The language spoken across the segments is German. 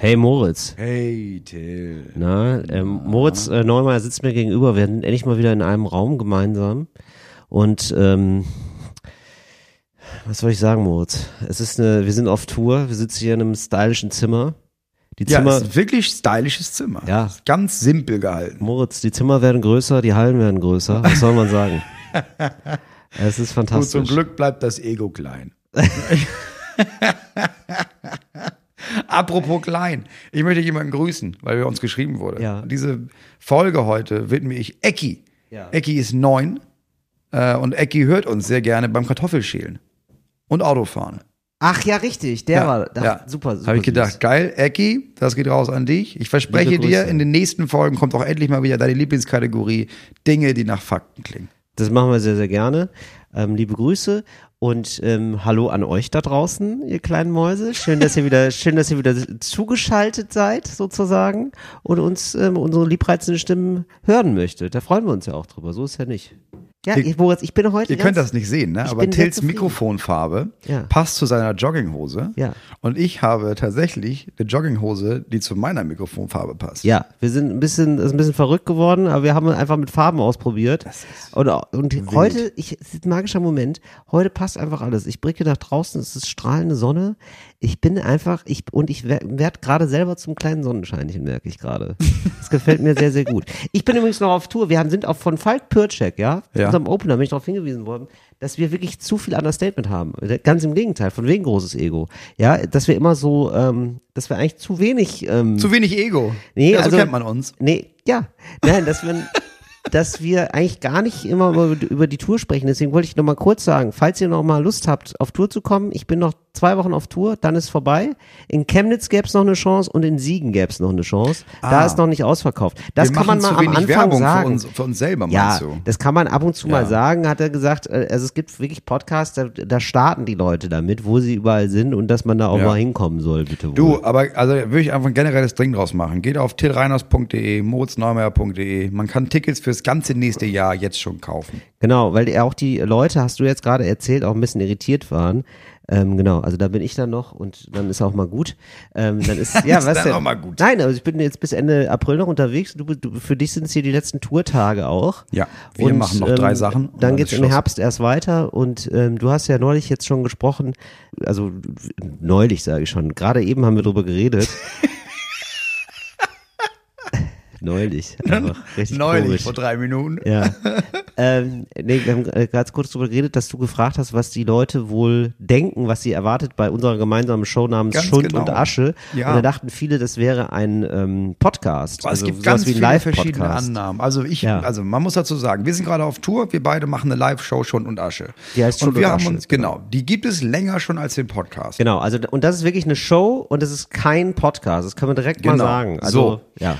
Hey Moritz. Hey Till. Na, ähm, Moritz äh, Neumeier sitzt mir gegenüber. Wir sind endlich mal wieder in einem Raum gemeinsam. Und ähm, was soll ich sagen, Moritz? Es ist eine, wir sind auf Tour, wir sitzen hier in einem stylischen Zimmer. Die Ja, Zimmer, es ist ein wirklich stylisches Zimmer. Ja. Ist Ganz simpel gehalten. Moritz, die Zimmer werden größer, die Hallen werden größer. Was soll man sagen? es ist Gut, fantastisch. zum Glück bleibt das Ego klein. Apropos klein, ich möchte jemanden grüßen, weil wir uns geschrieben wurde. Ja. Diese Folge heute widme ich Ecki. Ja. Ecki ist neun äh, und Ecki hört uns sehr gerne beim Kartoffelschälen und Autofahren. Ach ja, richtig, der war da, ja. super, super. Habe ich süß. gedacht, geil, Ecki, das geht raus an dich. Ich verspreche dir, in den nächsten Folgen kommt auch endlich mal wieder deine Lieblingskategorie Dinge, die nach Fakten klingen. Das machen wir sehr, sehr gerne. Ähm, liebe Grüße und ähm, hallo an euch da draußen, ihr kleinen Mäuse. Schön, dass ihr wieder, schön, dass ihr wieder zugeschaltet seid, sozusagen, und uns ähm, unsere liebreizenden Stimmen hören möchtet. Da freuen wir uns ja auch drüber. So ist ja nicht. Ja, ich, Moritz, ich bin heute. Ihr ganz, könnt das nicht sehen, ne? aber Tills. Mikrofonfarbe Ja. passt zu seiner Jogginghose. Ja. Und ich habe tatsächlich eine Jogginghose, die zu meiner Mikrofonfarbe passt. Ja, wir sind ein bisschen, ist ein bisschen verrückt geworden, aber wir haben einfach mit Farben ausprobiert. Und, und heute, ich, es ist ein magischer Moment. Heute passt einfach alles. Ich blicke nach draußen, es ist strahlende Sonne. Ich bin einfach, ich, und ich werde werd gerade selber zum kleinen Sonnenscheinchen, merke ich gerade. Das gefällt mir sehr, sehr gut. Ich bin übrigens noch auf Tour. Wir haben, sind auch von Falk Pircek, ja, Ja. unserem Opener, bin ich darauf hingewiesen worden, dass wir wirklich zu viel Understatement haben. Ganz im Gegenteil, von wegen großes Ego. Ja, dass wir immer so, ähm, dass wir eigentlich zu wenig, ähm, Zu wenig Ego. Nee, ja, so also- kennt man uns. Nee, ja. Nein, dass wir, dass wir eigentlich gar nicht immer über, über die Tour sprechen. Deswegen wollte ich noch mal kurz sagen, falls ihr noch mal Lust habt, auf Tour zu kommen, ich bin noch zwei Wochen auf Tour, dann ist vorbei. In Chemnitz gäbe es noch eine Chance und in Siegen gäbe es noch eine Chance. Da Ah. ist noch nicht ausverkauft. Das Wir kann man mal am Anfang Werbung sagen. Für, uns, für uns selber, Ja, du? das kann man ab und zu mal Ja. sagen, hat er gesagt. äh, Also es gibt wirklich Podcasts, da, da starten die Leute damit, wo sie überall sind und dass man da auch Ja. mal hinkommen soll, bitte wohl. Du, aber also würde ich einfach ein generelles Ding draus machen. Geht auf tillreiners.de, moritzneumeier.de. Man kann Tickets fürs ganze nächste Jahr jetzt schon kaufen. Genau, weil auch die Leute, hast du jetzt gerade erzählt, auch ein bisschen irritiert waren. Ähm, genau, also da bin ich dann noch und dann ist auch mal gut. Ähm, dann ist ja, was denn? mal gut. Nein, also ich bin jetzt bis Ende April noch unterwegs. Du, du, für dich sind es hier die letzten Tourtage auch. Ja, wir machen noch drei Sachen und Dann dann geht's ist im. Herbst erst weiter und ähm, du hast ja neulich jetzt schon gesprochen, also neulich sage ich schon. Gerade eben haben wir drüber geredet. neulich, richtig Neulich, komisch. vor drei Minuten. Ja. ähm, nee, wir haben äh, ganz kurz darüber geredet, dass du gefragt hast, was die Leute wohl denken, was sie erwartet bei unserer gemeinsamen Show namens Ganz Schund genau. und Asche. Ja. Und da dachten viele, das wäre ein ähm, Podcast. Aber also es gibt ganz wie ein viele verschiedene. Annahmen. Also ich, Ja. also man muss dazu sagen, wir sind gerade auf Tour, wir beide machen eine Live-Show Schund und Asche. Die heißt Schund und wir und haben Asche, uns, genau, die gibt es länger schon als den Podcast. Genau, also und das ist wirklich eine Show und das ist kein Podcast. Das kann man direkt mal Genau. sagen. Also, So. ja.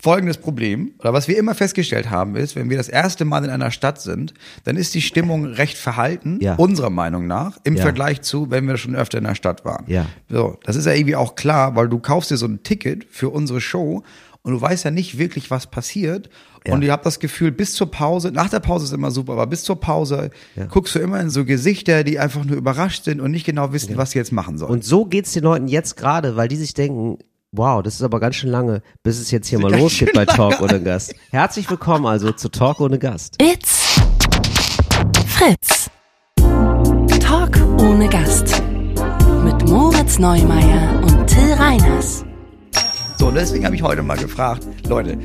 Folgendes Problem, oder was wir immer festgestellt haben, ist, wenn wir das erste Mal in einer Stadt sind, dann ist die Stimmung recht verhalten, Ja. unserer Meinung nach, im Ja. Vergleich zu, wenn wir schon öfter in der Stadt waren. Ja. So, das ist ja irgendwie auch klar, weil du kaufst dir so ein Ticket für unsere Show und du weißt ja nicht wirklich, was passiert. Ja. Und ihr habt das Gefühl, bis zur Pause, nach der Pause ist immer super, aber bis zur Pause guckst du immer in so Gesichter, die einfach nur überrascht sind und nicht genau wissen, was sie jetzt machen sollen. Und so geht's den Leuten jetzt gerade, weil die sich denken, wow, das ist aber ganz schön lange, bis es jetzt hier mal losgeht bei Talk ohne Gast. Herzlich willkommen also zu Talk ohne Gast. It's Fritz. Talk ohne Gast. Mit Moritz Neumeier und Till Reiners. So, und deswegen habe ich heute mal gefragt, Leute,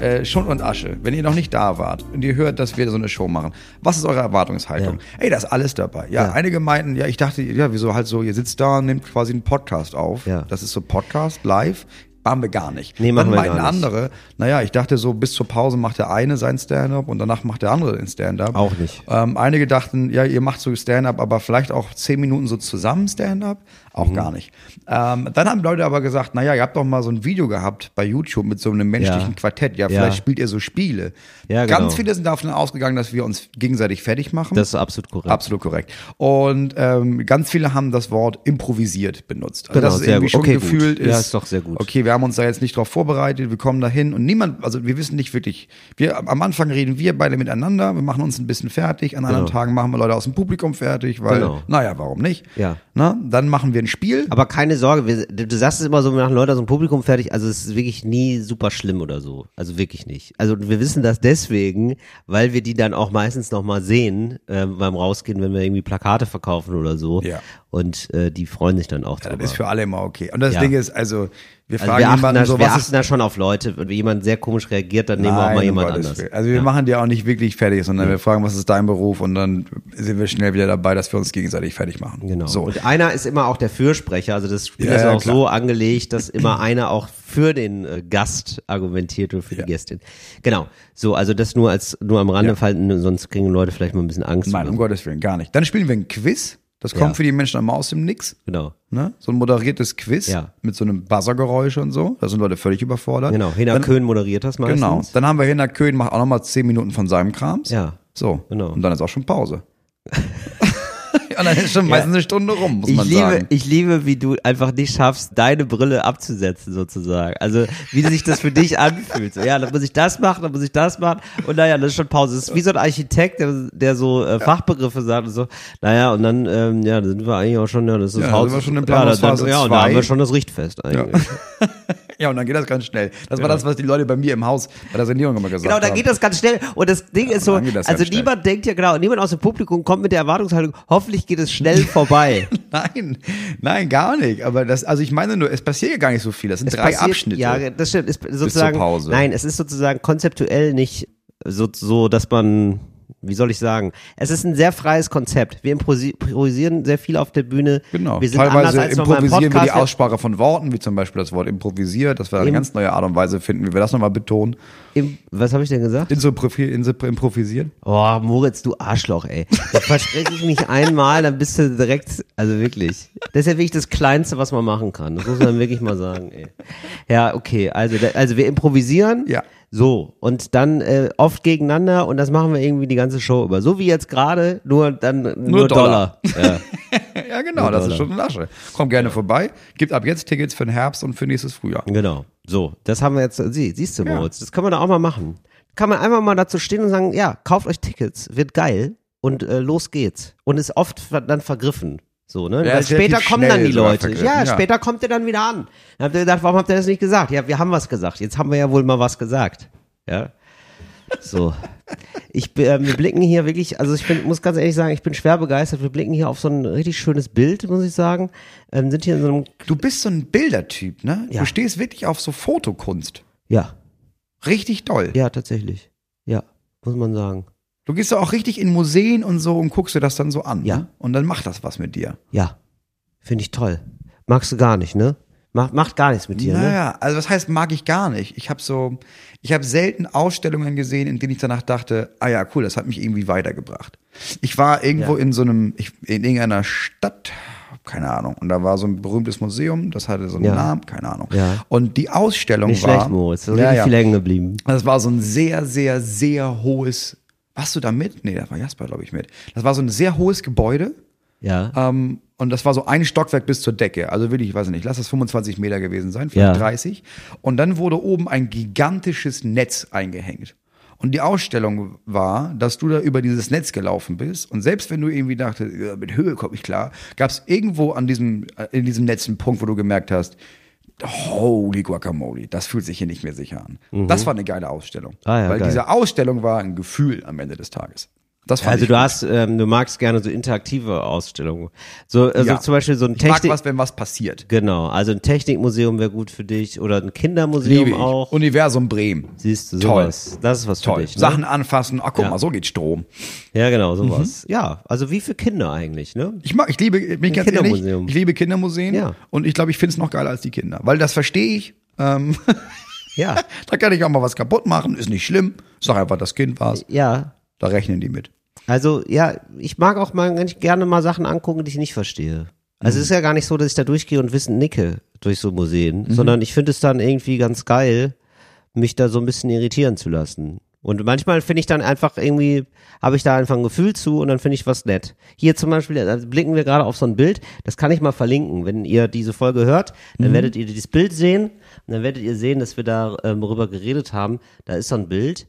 äh, Schund und Asche, wenn ihr noch nicht da wart und ihr hört, dass wir so eine Show machen, was ist eure Erwartungshaltung? Ey, da ist alles dabei. Ja, Ja. einige meinten, ja, ich dachte, ja, wieso halt so, ihr sitzt da und nehmt quasi einen Podcast auf. Ja. Das ist so Podcast, live. Machen wir gar nicht. Nee, machen Dann meinten andere, naja, ich dachte so, bis zur Pause macht der eine sein Stand-up und danach macht der andere den Stand-up. Auch nicht. Ähm, einige dachten, ja, ihr macht so Stand-up, aber vielleicht auch zehn Minuten so zusammen Stand-up. Auch Mhm. gar nicht. Ähm, dann haben Leute aber gesagt, naja, ihr habt doch mal so ein Video gehabt bei YouTube mit so einem menschlichen Ja. Quartett. Ja, Ja. vielleicht spielt ihr so Spiele. Ja, Ganz genau. viele sind davon ausgegangen, dass wir uns gegenseitig fertig machen. Das ist absolut korrekt. Absolut korrekt. Und ähm, ganz viele haben das Wort improvisiert benutzt. Also Genau, das ist sehr irgendwie gut. schon Okay, gut. gefühlt Ja, ist, ist doch sehr gut. Okay, wir haben uns da jetzt nicht drauf vorbereitet, wir kommen da hin und niemand, also wir wissen nicht wirklich, wir am Anfang reden wir beide miteinander, wir machen uns ein bisschen fertig, an anderen Genau. Tagen machen wir Leute aus dem Publikum fertig, weil, Genau. naja, warum nicht? Ja. Na, dann machen wir wir ein Spiel. Aber keine Sorge, wir, du, sagst es immer so, wir machen Leute aus dem Publikum fertig, also es ist wirklich nie super schlimm oder so. Also wirklich nicht. Also wir wissen das deswegen, weil wir die dann auch meistens nochmal sehen äh, beim Rausgehen, wenn wir irgendwie Plakate verkaufen oder so. Ja. Und äh, die freuen sich dann auch Ja, drüber. das ist für alle immer okay. Und das Ja. Ding ist, also, wir also fragen wir achten, jemanden da, so, wir was achten ist da schon auf Leute. Wenn jemand sehr komisch reagiert, dann nehmen wir auch mal Nein, jemand anders. Willen. Also wir ja. machen die auch nicht wirklich fertig, sondern wir fragen, was ist dein Beruf und dann sind wir schnell wieder dabei, dass wir uns gegenseitig fertig machen. Genau. So. Und einer ist immer auch der Fürsprecher. Also das Spiel Ja, ist ja, auch klar. so angelegt, dass immer einer auch für den äh, Gast argumentiert und für Ja. die Gästin. Genau. So, also das nur als nur am Rande Ja. fallen, sonst kriegen Leute vielleicht mal ein bisschen Angst. Nein, um. Gottes Willen, gar nicht. Dann spielen wir ein Quiz. Das kommt Ja. für die Menschen einmal aus dem Nix. Genau. Ne? So ein moderiertes Quiz Ja. mit so einem Buzzergeräusch und so. Da sind Leute völlig überfordert. Genau. Hena Dann- Köhn moderiert das meistens. Genau. Dann haben wir Hinner Köhn, macht auch nochmal zehn Minuten von seinem Krams. Ja. So. Genau. Und dann ist auch schon Pause. und dann ist schon meistens eine Stunde rum, muss Ich man liebe, sagen. ich liebe, wie du einfach nicht schaffst, deine Brille abzusetzen, sozusagen. Also, wie sich das für dich anfühlt. So, ja, dann muss ich das machen, dann muss ich das machen. Und naja, das ist schon Pause. Das ist wie so ein Architekt, der, der so äh, Fachbegriffe sagt und so. Naja, und dann, ähm, ja, da sind wir eigentlich auch schon, ja, das ist Ja, Haus. sind wir schon in ja, Planungsphase dann, ja, und da haben wir schon das Richtfest eigentlich. Ja, und dann geht das ganz schnell. Das war das, was die Leute bei mir im Haus bei der Sanierung immer gesagt Genau, haben. da geht das ganz schnell. Und das Ding ist so, dann also ganz schnell. niemand denkt ja genau, niemand aus dem Publikum kommt mit der Erwartungshaltung, hoffentlich geht es schnell vorbei. Nein, nein, gar nicht. Aber das, also ich meine nur, es passiert ja gar nicht so viel. Das sind Es drei passiert- Abschnitte. Ja, das stimmt. Ist sozusagen, Pause. Nein, es ist sozusagen konzeptuell nicht so, so, dass man, wie soll ich sagen, es ist ein sehr freies Konzept. Wir improvisieren sehr viel auf der Bühne. Genau. Wir sind anders Teilweise im improvisieren wir die. Aussprache von Worten, wie zum Beispiel das Wort improvisiert, dass wir eine Im- ganz neue Art und Weise finden, wie wir das nochmal betonen. Im, was habe ich denn gesagt? Improvisieren. Oh, Moritz, du Arschloch, ey. Da verspreche ich mich einmal, dann bist du direkt, also wirklich. Das ist ja wirklich das Kleinste, was man machen kann. Das muss man wirklich mal sagen, ey. Ja, okay. Also, also wir improvisieren. Ja. So. Und dann äh, oft gegeneinander und das machen wir irgendwie die ganze Show über. So wie jetzt gerade, nur dann nur, Dollar. Ja. Ja, genau, Nur das Dollar. ist schon eine Lasche. Kommt gerne vorbei. Gibt ab jetzt Tickets für den Herbst und für nächstes Frühjahr. Genau. So, das haben wir jetzt, sie, siehst du, Ja. Moritz, das kann man da auch mal machen. Kann man einfach mal dazu stehen und sagen, ja, kauft euch Tickets, wird geil und äh, los geht's. Und ist oft dann vergriffen. So, ne? Ja, Weil später kommen dann die Leute. Ja, ja. später kommt ihr dann wieder an. Dann habt ihr gedacht, warum habt ihr das nicht gesagt? Ja, wir haben was gesagt. Jetzt haben wir ja wohl mal was gesagt. Ja. So. Ich, äh, wir blicken hier wirklich, also ich bin, muss ganz ehrlich sagen, ich bin schwer begeistert. Wir blicken hier auf so ein richtig schönes Bild, muss ich sagen. Ähm, sind hier in so einem, Du bist so ein Bildertyp, ne? Ja. Du stehst wirklich auf so Fotokunst. ja, Richtig doll. ja, tatsächlich. Ja, muss man sagen. Du gehst doch auch richtig in Museen und so und guckst dir das dann so an. Ja. Ne? Und dann macht das was mit dir. Ja, finde ich toll. Magst du gar nicht, ne? Macht, macht gar nichts mit dir, ne? Naja, also was heißt, mag ich gar nicht. Ich habe so, ich habe selten Ausstellungen gesehen, in denen ich danach dachte, ah ja, cool, das hat mich irgendwie weitergebracht. Ich war irgendwo Ja. in so einem, ich, in irgendeiner Stadt, keine Ahnung, und da war so ein berühmtes Museum, das hatte so einen Ja. Namen, keine Ahnung. Ja. Und die Ausstellung Nicht war, schlecht, Moritz. Da ist ja, ja. viel hängen geblieben. Das war so ein sehr, sehr, sehr hohes, warst du da mit? Nee, da war Jasper, glaube ich, mit. Das war so ein sehr hohes Gebäude. Ja. Ähm, und das war so ein Stockwerk bis zur Decke. Also wirklich, ich weiß nicht, lass das 25 Meter gewesen sein, vielleicht Ja. 30. Und dann wurde oben ein gigantisches Netz eingehängt. Und die Ausstellung war, dass du da über dieses Netz gelaufen bist. Und selbst wenn du irgendwie dachtest, ja, mit Höhe komme ich klar, gab es irgendwo an diesem, äh, in diesem Netz einen Punkt, wo du gemerkt hast, holy guacamole, das fühlt sich hier nicht mehr sicher an. Das war eine geile Ausstellung. Mhm. Ah ja, Weil geil. diese Ausstellung war ein Gefühl am Ende des Tages. Also du gut. hast, ähm, du magst gerne so interaktive Ausstellungen. So, also Ja. zum Beispiel so ein ich mag Technik. was, wenn was passiert. Genau, also ein Technikmuseum wäre gut für dich oder ein Kindermuseum Liebe ich. auch. Universum Bremen. Siehst du, Toll. sowas. Das ist was Toll. für dich. Ne? Sachen anfassen. Ach, guck Ja. mal, so geht Strom. Ja, genau, sowas. Mhm. Ja, also wie für Kinder eigentlich, ne? Ich mag, ich liebe, bin ich ganz ehrlich, Kindermuseum. ich liebe Kindermuseen. Ja. Und ich glaube, ich finde es noch geiler als die Kinder. Weil das verstehe ich. Ähm, Ja, da kann ich auch mal was kaputt machen. Ist nicht schlimm. Sag einfach, das Kind war's. ja. Da rechnen die mit. Also ja, ich mag auch mal ganz gerne mal Sachen angucken, die ich nicht verstehe. Also Mhm. es ist ja gar nicht so, dass ich da durchgehe und Wissen nicke durch so Museen, Mhm. sondern ich finde es dann irgendwie ganz geil, mich da so ein bisschen irritieren zu lassen. Und manchmal finde ich dann einfach irgendwie, habe ich da einfach ein Gefühl zu und dann finde ich was nett. Hier zum Beispiel da blicken wir gerade auf so ein Bild, das kann ich mal verlinken. Wenn ihr diese Folge hört, dann Mhm. werdet ihr dieses Bild sehen und dann werdet ihr sehen, dass wir da ähm, darüber geredet haben. Da ist so ein Bild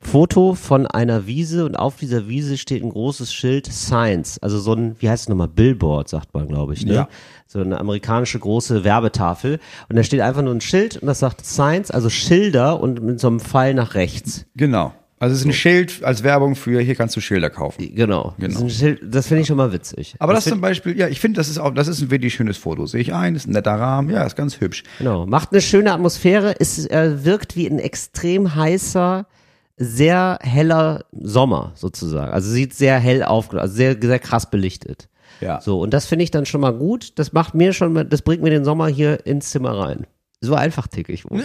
Foto von einer Wiese und auf dieser Wiese steht ein großes Schild Science, also so ein, wie heißt es nochmal, Billboard, sagt man, glaube ich, ne? Ja. So eine amerikanische große Werbetafel und da steht einfach nur ein Schild und das sagt Science, also Schilder und mit so einem Pfeil nach rechts. Genau. Also es ist ein Schild als Werbung für, hier kannst du Schilder kaufen. Genau. Das, ein Schild, das finde ich schon mal witzig. Aber das, find- zum Beispiel, ja, ich finde, das ist auch, das ist ein wirklich schönes Foto. Sehe ich ein, ist ein netter Rahmen, ja, ist ganz hübsch. Genau, macht eine schöne Atmosphäre. Es äh, wirkt wie ein extrem heißer, sehr heller Sommer sozusagen. Also sieht sehr hell auf, also sehr, sehr krass belichtet. Ja. So, und das finde ich dann schon mal gut. Das macht mir schon mal, das bringt mir den Sommer hier ins Zimmer rein. So einfach tick ich. wohl.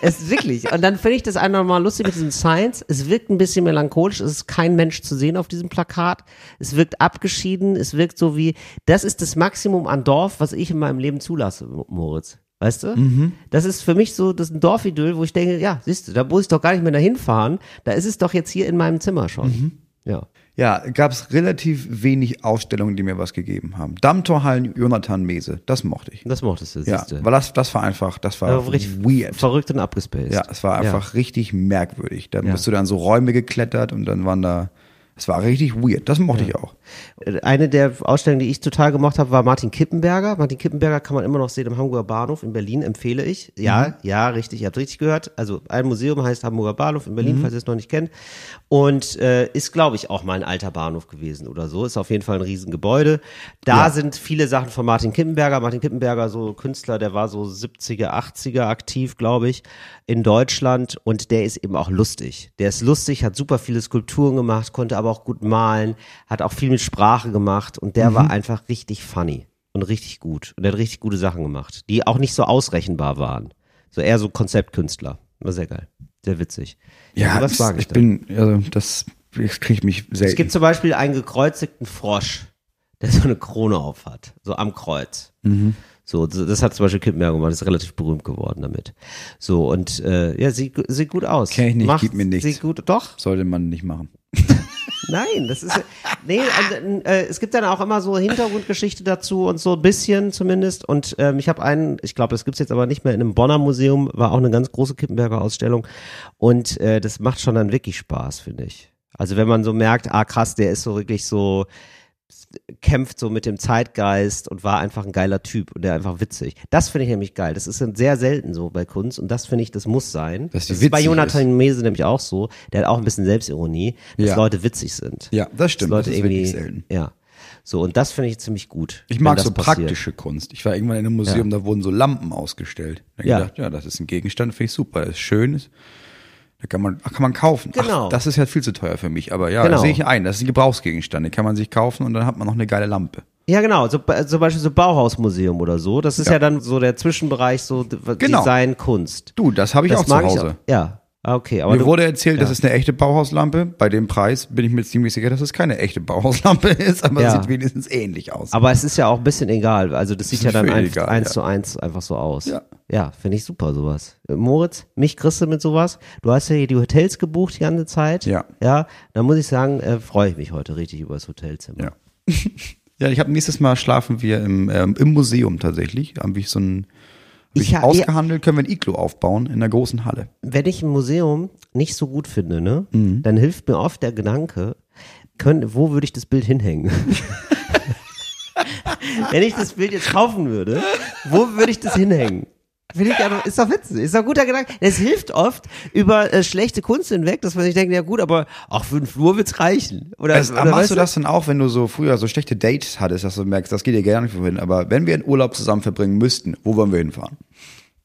es ist wirklich. Und dann finde ich das einfach mal lustig mit diesem Science. Es wirkt ein bisschen melancholisch. Es ist kein Mensch zu sehen auf diesem Plakat. Es wirkt abgeschieden. Es wirkt so wie, das ist das Maximum an Dorf, was ich in meinem Leben zulasse, Moritz. Weißt du? Das ist für mich so, das ist ein Dorfidyll, wo ich denke, ja, siehst du, da muss ich doch gar nicht mehr dahin fahren. Da ist es doch jetzt hier in meinem Zimmer schon. Ja. Ja, gab es relativ wenig Ausstellungen, die mir was gegeben haben. Dammtorhallen, Jonathan Mese, das mochte ich. Das mochtest du, Ja, siehst du. weil das, das war einfach, das war richtig weird. verrückt und abgespaced. Ja, es war einfach richtig merkwürdig. Da Ja. bist du dann so Räume geklettert und dann waren da, es war richtig weird. Das mochte ich auch. Eine der Ausstellungen, die ich total gemocht habe, war Martin Kippenberger. Martin Kippenberger kann man immer noch sehen im Hamburger Bahnhof in Berlin, empfehle ich. Ja, ja, richtig, ihr habt richtig gehört. Also ein Museum heißt Hamburger Bahnhof in Berlin, falls ihr es noch nicht kennt. Und äh, ist, glaube ich, auch mal ein alter Bahnhof gewesen oder so. Ist auf jeden Fall ein Riesengebäude. Da Ja. sind viele Sachen von Martin Kippenberger. Martin Kippenberger, so Künstler, der war so 70er, 80er aktiv, glaube ich, in Deutschland. Und der ist eben auch lustig. Der ist lustig, hat super viele Skulpturen gemacht, konnte aber auch gut malen, hat auch viel mit Sprache gemacht. Und der war einfach richtig funny und richtig gut. Und er hat richtig gute Sachen gemacht, die auch nicht so ausrechenbar waren. So eher so Konzeptkünstler. War sehr geil. Sehr witzig. Ja, was das, mag ich bin, also das, das kriege ich mich selten. Es gibt zum Beispiel einen gekreuzigten Frosch, der so eine Krone auf hat, so am Kreuz. Mhm. So, das hat zum Beispiel Kippenberger gemacht, ist relativ berühmt geworden damit. So, und äh, ja, sieht, sieht gut aus. Kenn ich nicht, gibt mir nichts. Sieht gut, doch, Sollte man nicht machen. nein, das ist, nee, und, äh, es gibt dann auch immer so Hintergrundgeschichte dazu und so ein bisschen zumindest. Und ähm, ich habe einen, ich glaube, das gibt's jetzt aber nicht mehr in einem Bonner Museum, war auch eine ganz große Kippenberger Ausstellung. Und äh, das macht schon dann wirklich Spaß, finde ich. Also wenn man so merkt, ah krass, der ist so wirklich so, kämpft so mit dem Zeitgeist und war einfach ein geiler Typ und der einfach witzig. Das finde ich nämlich geil. Das ist sehr selten so bei Kunst und das finde ich, das muss sein. Das ist bei Jonathan Mese nämlich auch so. Der hat auch ein bisschen Selbstironie, dass Ja. Leute witzig sind. Ja, das stimmt. Dass Leute das ist irgendwie, wirklich selten. ja. So, und das finde ich ziemlich gut. Ich mag so passiert. praktische Kunst. Ich war irgendwann in einem Museum, da wurden so Lampen ausgestellt. Da Ja. gedacht, ja, das ist ein Gegenstand, finde ich super. Das ist schön. Ist, da kann man, ach, kann man kaufen. Genau. Ach, das ist ja viel zu teuer für mich. Aber ja, Genau. das sehe ich ein. Das ist ein Gebrauchsgegenstand. Den kann man sich kaufen und dann hat man noch eine geile Lampe. Ja, genau. So, äh, zum Beispiel so Bauhausmuseum oder so. Das ist ja, dann so der Zwischenbereich, so Genau. Design, Kunst. Du, das habe ich das auch zu Hause. ich. Ja. Ah, Okay, aber Mir wurde erzählt, das ja. ist eine echte Bauhauslampe. Bei dem Preis bin ich mir ziemlich sicher, dass es keine echte Bauhauslampe ist, aber Ja. sieht wenigstens ähnlich aus. Aber es ist ja auch ein bisschen egal. Also das sieht ist ja dann eins, egal, eins ja. zu eins einfach so aus. Ja. Ja, finde ich super sowas. Moritz, mich kriegst du mit sowas. Du hast ja hier die Hotels gebucht die ganze Zeit. Ja. Ja, da muss ich sagen, äh, freue ich mich heute richtig über das Hotelzimmer. Ja. ja, ich habe nächstes Mal schlafen wir im, ähm, im Museum tatsächlich. Da habe ich so ein Ich ich ha- ausgehandelt, können wir ein Iglo aufbauen in der großen Halle. Wenn ich ein Museum nicht so gut finde, ne, Mhm. dann hilft mir oft der Gedanke, können, wo würde ich das Bild hinhängen? Wenn ich das Bild jetzt kaufen würde, wo würde ich das hinhängen? Finde ich einfach, ist doch witzig, ist doch ein guter Gedanke. Es hilft oft über äh, schlechte Kunst hinweg, dass man sich denkt, ja gut, aber auch für einen Flur wird's reichen. Oder, Also, oder machst weißt du das dann auch, wenn du so früher so schlechte Dates hattest, dass du merkst, das geht dir gar nicht wohin, aber wenn wir einen Urlaub zusammen verbringen müssten, wo wollen wir hinfahren?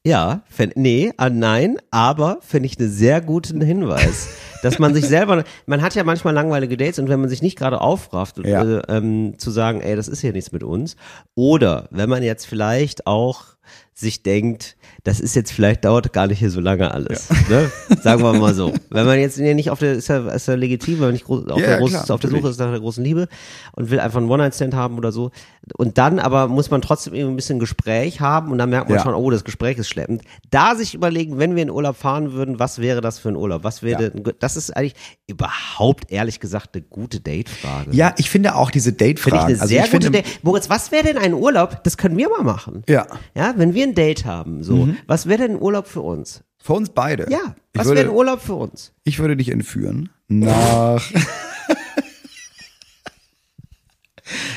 Ja, fänd, nee, ah, nein, aber finde ich einen sehr guten Hinweis. dass man sich selber, man hat ja manchmal langweilige Dates und wenn man sich nicht gerade aufrafft, Ja. äh, ähm, zu sagen, ey, das ist hier nichts mit uns. Oder wenn man jetzt vielleicht auch sich denkt, das ist jetzt vielleicht dauert gar nicht hier so lange alles. Ne? Sagen wir mal so. Wenn man jetzt nicht auf der, ist ja, ist ja legitim, wenn man nicht groß, auf, Ja, der, ja, groß, klar, auf der Suche ist nach der großen Liebe und will einfach einen One-Night-Stand haben oder so. Und dann aber muss man trotzdem irgendwie ein bisschen Gespräch haben und dann merkt man Ja. schon, oh, das Gespräch ist schleppend. Da sich überlegen, wenn wir in Urlaub fahren würden, was wäre das für ein Urlaub? Was wäre, Ja. das ist eigentlich überhaupt ehrlich gesagt eine gute Date-Frage. Ja, ich finde auch diese Finde ich eine also sehr ich gute Date. Moritz, was wäre denn ein Urlaub? Das können wir mal machen. Ja. Ja, wenn wir ein Date haben, so, Mhm. Was wäre denn ein Urlaub für uns? Für uns beide. Ja, ich was wäre ein Urlaub für uns? Ich würde dich entführen nach.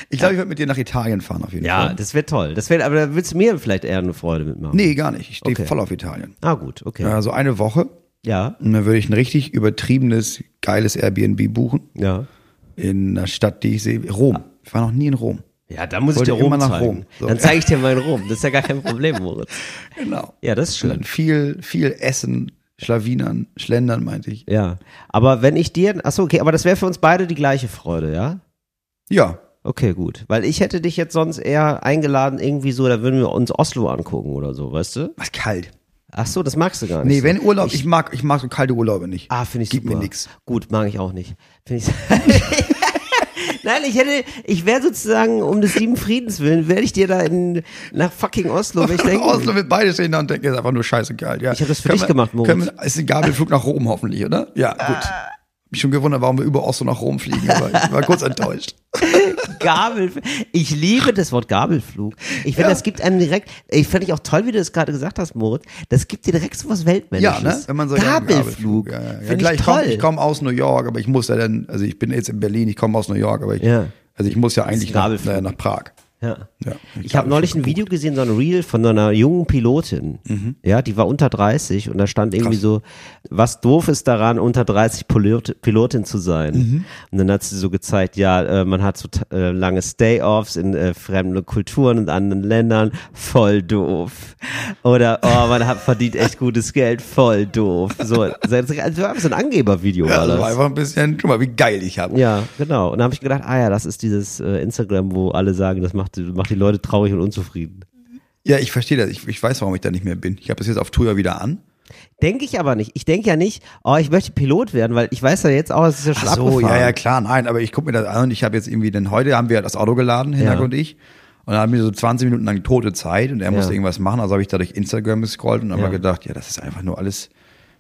ich glaube, ich würde mit dir nach Italien fahren auf jeden Ja, Fall. das wäre toll. Das wäre, aber da willst du mir vielleicht eher eine Freude mitmachen. Nee, gar nicht. Ich stehe Okay. voll auf Italien. Ah, gut, okay. Also eine Woche Ja, und dann würde ich ein richtig übertriebenes, geiles Airbnb buchen ja. in einer Stadt, die ich sehe. Rom. Ich war noch nie in Rom. Ja, da muss ich Wollte dir Rom zeigen. Rom. So. Dann zeige ich dir meinen Rom. Das ist ja gar kein Problem, Moritz. Genau. Ja, das ist schön. dann viel, viel Essen, Schlawinern, Schlendern, meinte ich. Ja, aber wenn ich dir, achso, okay, aber das wäre für uns beide die gleiche Freude, ja? Ja. Okay, gut. Weil ich hätte dich jetzt sonst eher eingeladen, irgendwie so, da würden wir uns Oslo angucken oder so, weißt du? Was kalt. Ach so, das magst du gar nicht. Nee, wenn Urlaub, ich, mag, ich mag so kalte Urlaube nicht. Ah, finde ich Gib super. mir nix. Gut, mag ich auch nicht. Finde ich. Nein, ich hätte, ich wäre sozusagen um des sieben Friedens willen, werde ich dir da in, nach fucking Oslo, wenn ich denke. Oslo wird beide stehen da und denken, ist einfach nur scheiße geil. Ja. Ich hab das für Können dich wir- gemacht, Moritz. Können wir, ist ein Gabelflug nach Rom hoffentlich, oder? Ja, gut. Mich schon gewundert, warum wir über Oslo nach Rom fliegen, aber ich war kurz enttäuscht. Gabel. Ich liebe das Wort Gabelflug. Ich finde, Ja. das gibt einem direkt, ich fand ich auch toll, wie du das gerade gesagt hast, Moritz. Das gibt dir direkt so was Weltmännisches. Ja, ne? Wenn man so ja, Gabelflug. Ja, ja, ja. Klar, ich ich komme komm aus New York, aber ich muss ja dann, also ich bin jetzt in Berlin, ich komme aus New York, aber ich, also ich muss ja eigentlich nach, Gabelflug. naja, nach Prag. Ja. Ja, Ich habe neulich ein Video gesehen, so ein Reel von so einer jungen Pilotin. Mhm. Ja, die war unter 30 und da stand irgendwie so, was doof ist daran, unter 30 Pilot, Pilotin zu sein. Mhm. Und dann hat sie so gezeigt, ja, äh, man hat so äh, lange Stay-Offs in äh, fremden Kulturen und anderen Ländern, voll doof. Oder, oh, man hat verdient echt gutes Geld, voll doof. So, also so ein Angebervideo Ja, war das war einfach ein bisschen, guck mal, wie geil ich habe. Ja, genau. Und dann habe ich gedacht, ah ja, das ist dieses äh, Instagram, wo alle sagen, das macht, macht die Leute traurig und unzufrieden. Ja, ich verstehe das. Ich, ich weiß, warum ich da nicht mehr bin. Ich habe das jetzt auf Tour wieder an. Denke ich aber nicht. Ich denke ja nicht, oh, ich möchte Pilot werden, weil ich weiß ja jetzt auch, es ist ja schon Ach so, abgefahren. ja, ja, klar, nein, aber ich gucke mir das an und ich habe jetzt irgendwie, denn heute haben wir das Auto geladen, Hinak Ja. und ich. Und dann haben wir so 20 Minuten lang tote Zeit und er Ja. musste irgendwas machen. Also habe ich da durch Instagram gescrollt und habe Ja. gedacht, ja, das ist einfach nur alles.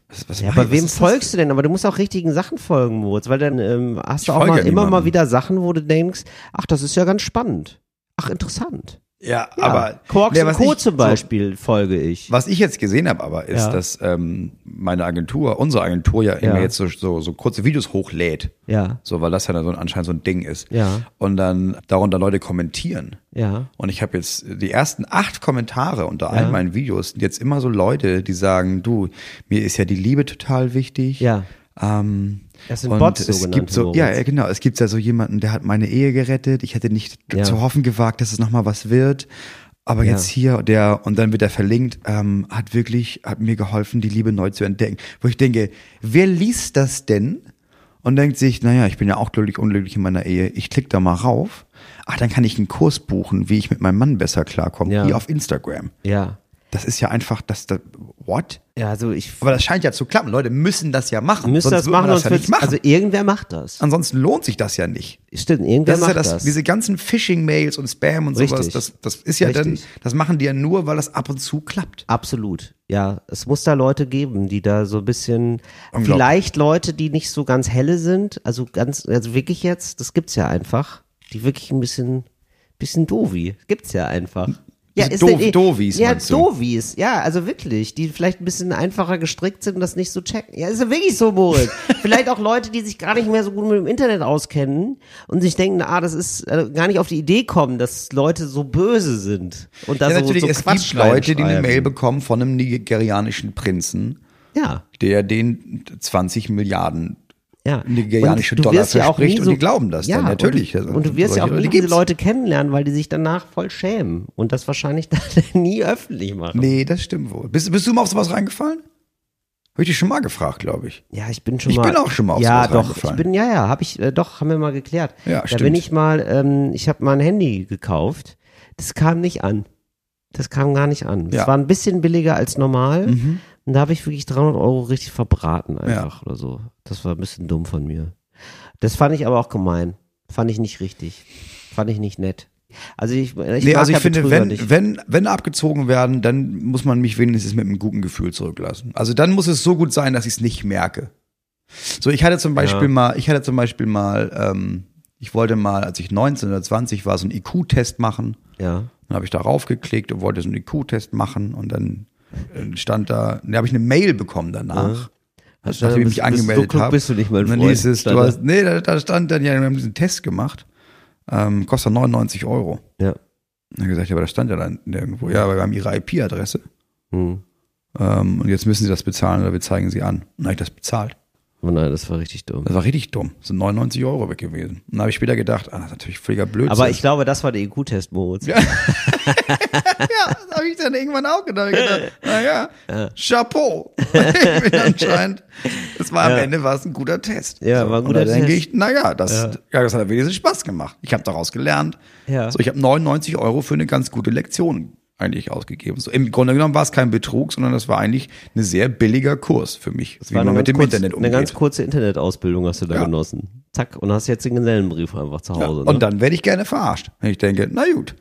Was, was Ja, aber wem das folgst du denn? Aber du musst auch richtigen Sachen folgen, Moritz, weil dann ähm, hast du Ich auch folge mal immer mal wieder Sachen, wo du denkst, ach, das ist ja ganz spannend. Ach, interessant. Ja, Ja, aber Quarks nee, und was Co. ich- zum Beispiel folge ich. So, was ich jetzt gesehen habe, aber ist, Ja. dass ähm, meine Agentur, unsere Agentur ja immer Ja. jetzt so, so, so kurze Videos hochlädt. Ja, So, weil das ja dann so ein, anscheinend so ein Ding ist. Ja. Und dann darunter Leute kommentieren. ja. Und ich habe jetzt die ersten acht Kommentare unter Ja. all meinen Videos jetzt immer so Leute, die sagen, du, mir ist ja die Liebe total wichtig. Ja. Ähm, Das sind und Bots, es gibt so, ja, genau. Es gibt ja so jemanden, der hat meine Ehe gerettet. Ich hätte nicht Ja. zu hoffen gewagt, dass es nochmal was wird. Aber Ja. jetzt hier, der, und dann wird er verlinkt, ähm, hat wirklich, hat mir geholfen, die Liebe neu zu entdecken. Wo ich denke, wer liest das denn? Und denkt sich, naja, ich bin ja auch glücklich, unglücklich in meiner Ehe. Ich klicke da mal rauf. Ach, dann kann ich einen Kurs buchen, wie ich mit meinem Mann besser klarkomme. Ja. Hier auf Instagram. Ja. Das ist ja einfach, das, das what? Ja, also ich Aber das scheint ja zu klappen. Leute müssen das ja machen. müsste Sonst das machen, das sonst ja nicht machen. also irgendwer macht das. Ansonsten lohnt sich das ja nicht. Stimmt, irgendwer Das ist ja macht das, das. diese ganzen Phishing-Mails und Spam und sowas, Richtig. das, das ist ja dann, das machen die ja nur, weil das ab und zu klappt. Absolut. Ja, es muss da Leute geben, die da so ein bisschen, vielleicht Leute, die nicht so ganz helle sind, also ganz, also wirklich jetzt, das gibt's ja einfach, die wirklich ein bisschen, bisschen doofi, gibt's ja einfach. Ja, Bisschen doof- denn eh- Dovis, Ja? Dovis, ja, also wirklich, die vielleicht ein bisschen einfacher gestrickt sind und das nicht so checken. Ja, ist ja wirklich so, Moritz. vielleicht auch Leute, die sich gar nicht mehr so gut mit dem Internet auskennen und sich denken, ah, das ist, äh, gar nicht auf die Idee kommen, dass Leute so böse sind und da Ja, so, natürlich, so es Quatsch gibt Leute, die eine. Mail bekommen von einem nigerianischen Prinzen, Ja, der den 20 Milliarden Ja. nigerianische Und Dollar wirst ja auch verspricht nie und so, die glauben das ja, dann, natürlich. Und, und du wirst ja auch nie Leute diese. Leute kennenlernen, weil die sich danach voll schämen und das wahrscheinlich dann nie öffentlich machen. Nee, das stimmt wohl. Bist, bist du mal auf sowas reingefallen? Habe ich dich schon mal gefragt, glaube ich. Ja, ich bin schon Ich mal. bin auch schon mal auf Ja, sowas doch. Ich bin, ja, ja, habe ich, äh, doch, haben wir mal geklärt. Ja, da stimmt. bin ich mal, ähm, ich habe mal ein Handy gekauft. Das kam nicht an. Das kam gar nicht an. Es Ja. Mhm. war ein bisschen billiger als normal. Und da habe ich wirklich 300 Euro richtig verbraten einfach oder so. Das war ein bisschen dumm von mir. Das fand ich aber auch gemein. Fand ich nicht richtig. Fand ich nicht nett. Also ich, ich nee, also ich ja finde, Betrüger wenn, nicht. wenn, wenn abgezogen werden, dann muss man mich wenigstens mit einem guten Gefühl zurücklassen. Also dann muss es so gut sein, dass ich es nicht merke. So, ich hatte zum Beispiel Ja. mal, ich hatte zum Beispiel mal, ähm, ich wollte mal, als ich 19 oder 20 war, so einen IQ-Test machen. Ja. Dann habe ich darauf geklickt und wollte so einen IQ-Test machen und Dann stand da, da habe ich eine Mail bekommen danach. Hast Nachdem ich bist- mich angemeldet so klug habe. bist du nicht, mein Und dann Freund. hieß es, du da. hast, nee, da, da stand dann, ja, wir haben diesen Test gemacht. Ähm, kostet 99 Euro. Ja. Dann hab ich gesagt, ja, aber das stand ja dann nirgendwo. Ja, aber wir haben ihre IP-Adresse. Hm. Ähm, und jetzt müssen sie das bezahlen oder wir zeigen sie an. Und dann habe ich das bezahlt. Oh nein, das war richtig dumm. Das war richtig dumm. Das sind 99 Euro weg gewesen. Und dann habe ich später gedacht, ah, das ist natürlich völliger Blödsinn. Aber ich glaube, das war der IQ-Test, Moritz. ja, das habe ich dann irgendwann auch gedacht. Gedacht naja, Chapeau. ich bin anscheinend, das war am Ja. Ende war es ein guter Test. Ja, war ein guter und dann denke Test. ich, naja, das, ja. das hat wenigstens Spaß gemacht. Ich habe daraus gelernt. Ja. So, ich habe 99 Euro für eine ganz gute Lektion eigentlich ausgegeben. So, Im Grunde genommen war es kein Betrug, sondern das war eigentlich ein sehr billiger Kurs für mich, wie War man eine mit dem kurz- Internet Eine umgeht. ganz kurze Internetausbildung hast du da Ja. genossen. Zack, und hast jetzt den Gesellenbrief einfach zu ja. Hause. ne? Und dann werde ich gerne verarscht. Wenn ich denke, na gut,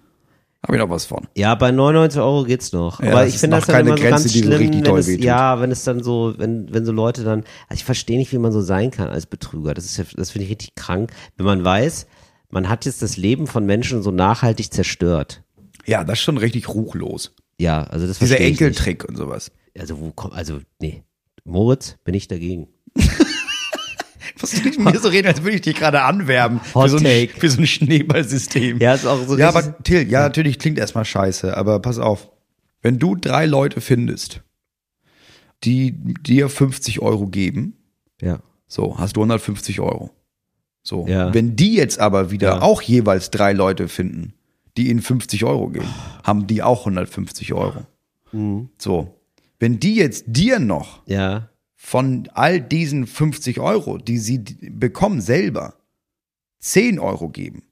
habe ich noch was von. Ja, bei 99 Euro geht's noch. Ja, Aber das ich finde das dann immer so Grenze, ganz schlimm, richtig wenn es, wehtut. ja, wenn es dann so, wenn, wenn so Leute dann, also ich verstehe nicht, wie man so sein kann als Betrüger. Das ist ja, das finde ich richtig krank, wenn man weiß, man hat jetzt das Leben von Menschen so nachhaltig zerstört. Ja, das ist schon richtig ruchlos. Ja, also das Dieser. Enkeltrick und sowas. Also wo kommt, also nee, Moritz bin ich dagegen. Musst du nicht mit mir so reden, als würde ich dich gerade anwerben Hot für so, ein, für so ein Schneeballsystem. Ja, ist auch so ja, aber Till, ja, natürlich klingt erstmal scheiße, aber pass auf. Wenn du drei Leute findest, die dir 50 Euro geben, Ja. so, hast du 150 Euro. So. Ja. Wenn die jetzt aber wieder Ja. auch jeweils drei Leute finden, die ihnen 50 Euro geben, haben die auch 150 Euro. Mhm. So. Wenn die jetzt dir noch Ja. von all diesen 50 Euro, die sie bekommen selber, 10 Euro geben,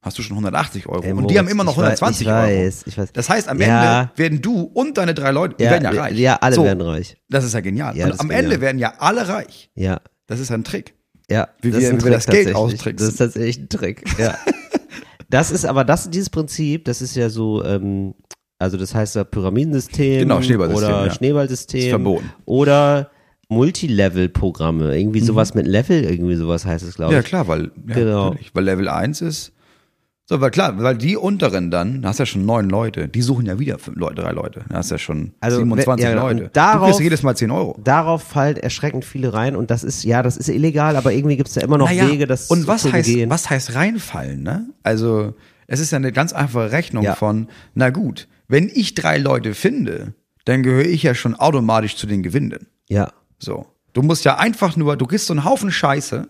hast du schon 180 Euro. Ey, und die haben Moritz, immer noch ich weiß- 120 ich Euro. weiß, Ich weiß. Das heißt, am Ja. Ende werden du und deine drei Leute, die Ja, werden ja reich. ja, alle so, werden reich. Das ist ja genial. Ja, und das am genial. Ende werden ja alle reich. Ja. Das ist ja ein Trick. Ja, Wie das wir- ist ein wie wir das Geld austricksen. Das ist tatsächlich ein Trick, ja. das ist aber das, dieses Prinzip, das ist ja so, ähm, also das heißt ja Pyramidensystem Genau, Schneeballsystem, oder ja. Schneeballsystem Ist verboten. oder Multilevel-Programme, irgendwie sowas mit Level, irgendwie sowas heißt es, glaube Mhm. Ja, ich. klar, weil, ja, Genau. weil Level 1 ist. So, weil klar, weil die unteren dann, da hast ja schon neun Leute, die suchen ja wieder fünf Leute, drei Leute. Da hast ja schon Also, 27 ja. Leute. Darauf- du kriegst jedes Mal 10 Euro. Darauf fallen erschreckend viele rein und das ist, ja, das ist illegal, aber irgendwie gibt es da immer noch Naja, Wege, das und was zu heißt, umgehen. was heißt reinfallen, ne? Also, es ist ja eine ganz einfache Rechnung Ja. von, na gut, wenn ich drei Leute finde, dann gehöre ich ja schon automatisch zu den Gewinnenden. Ja, So. Du musst ja einfach nur, du kriegst so einen Haufen Scheiße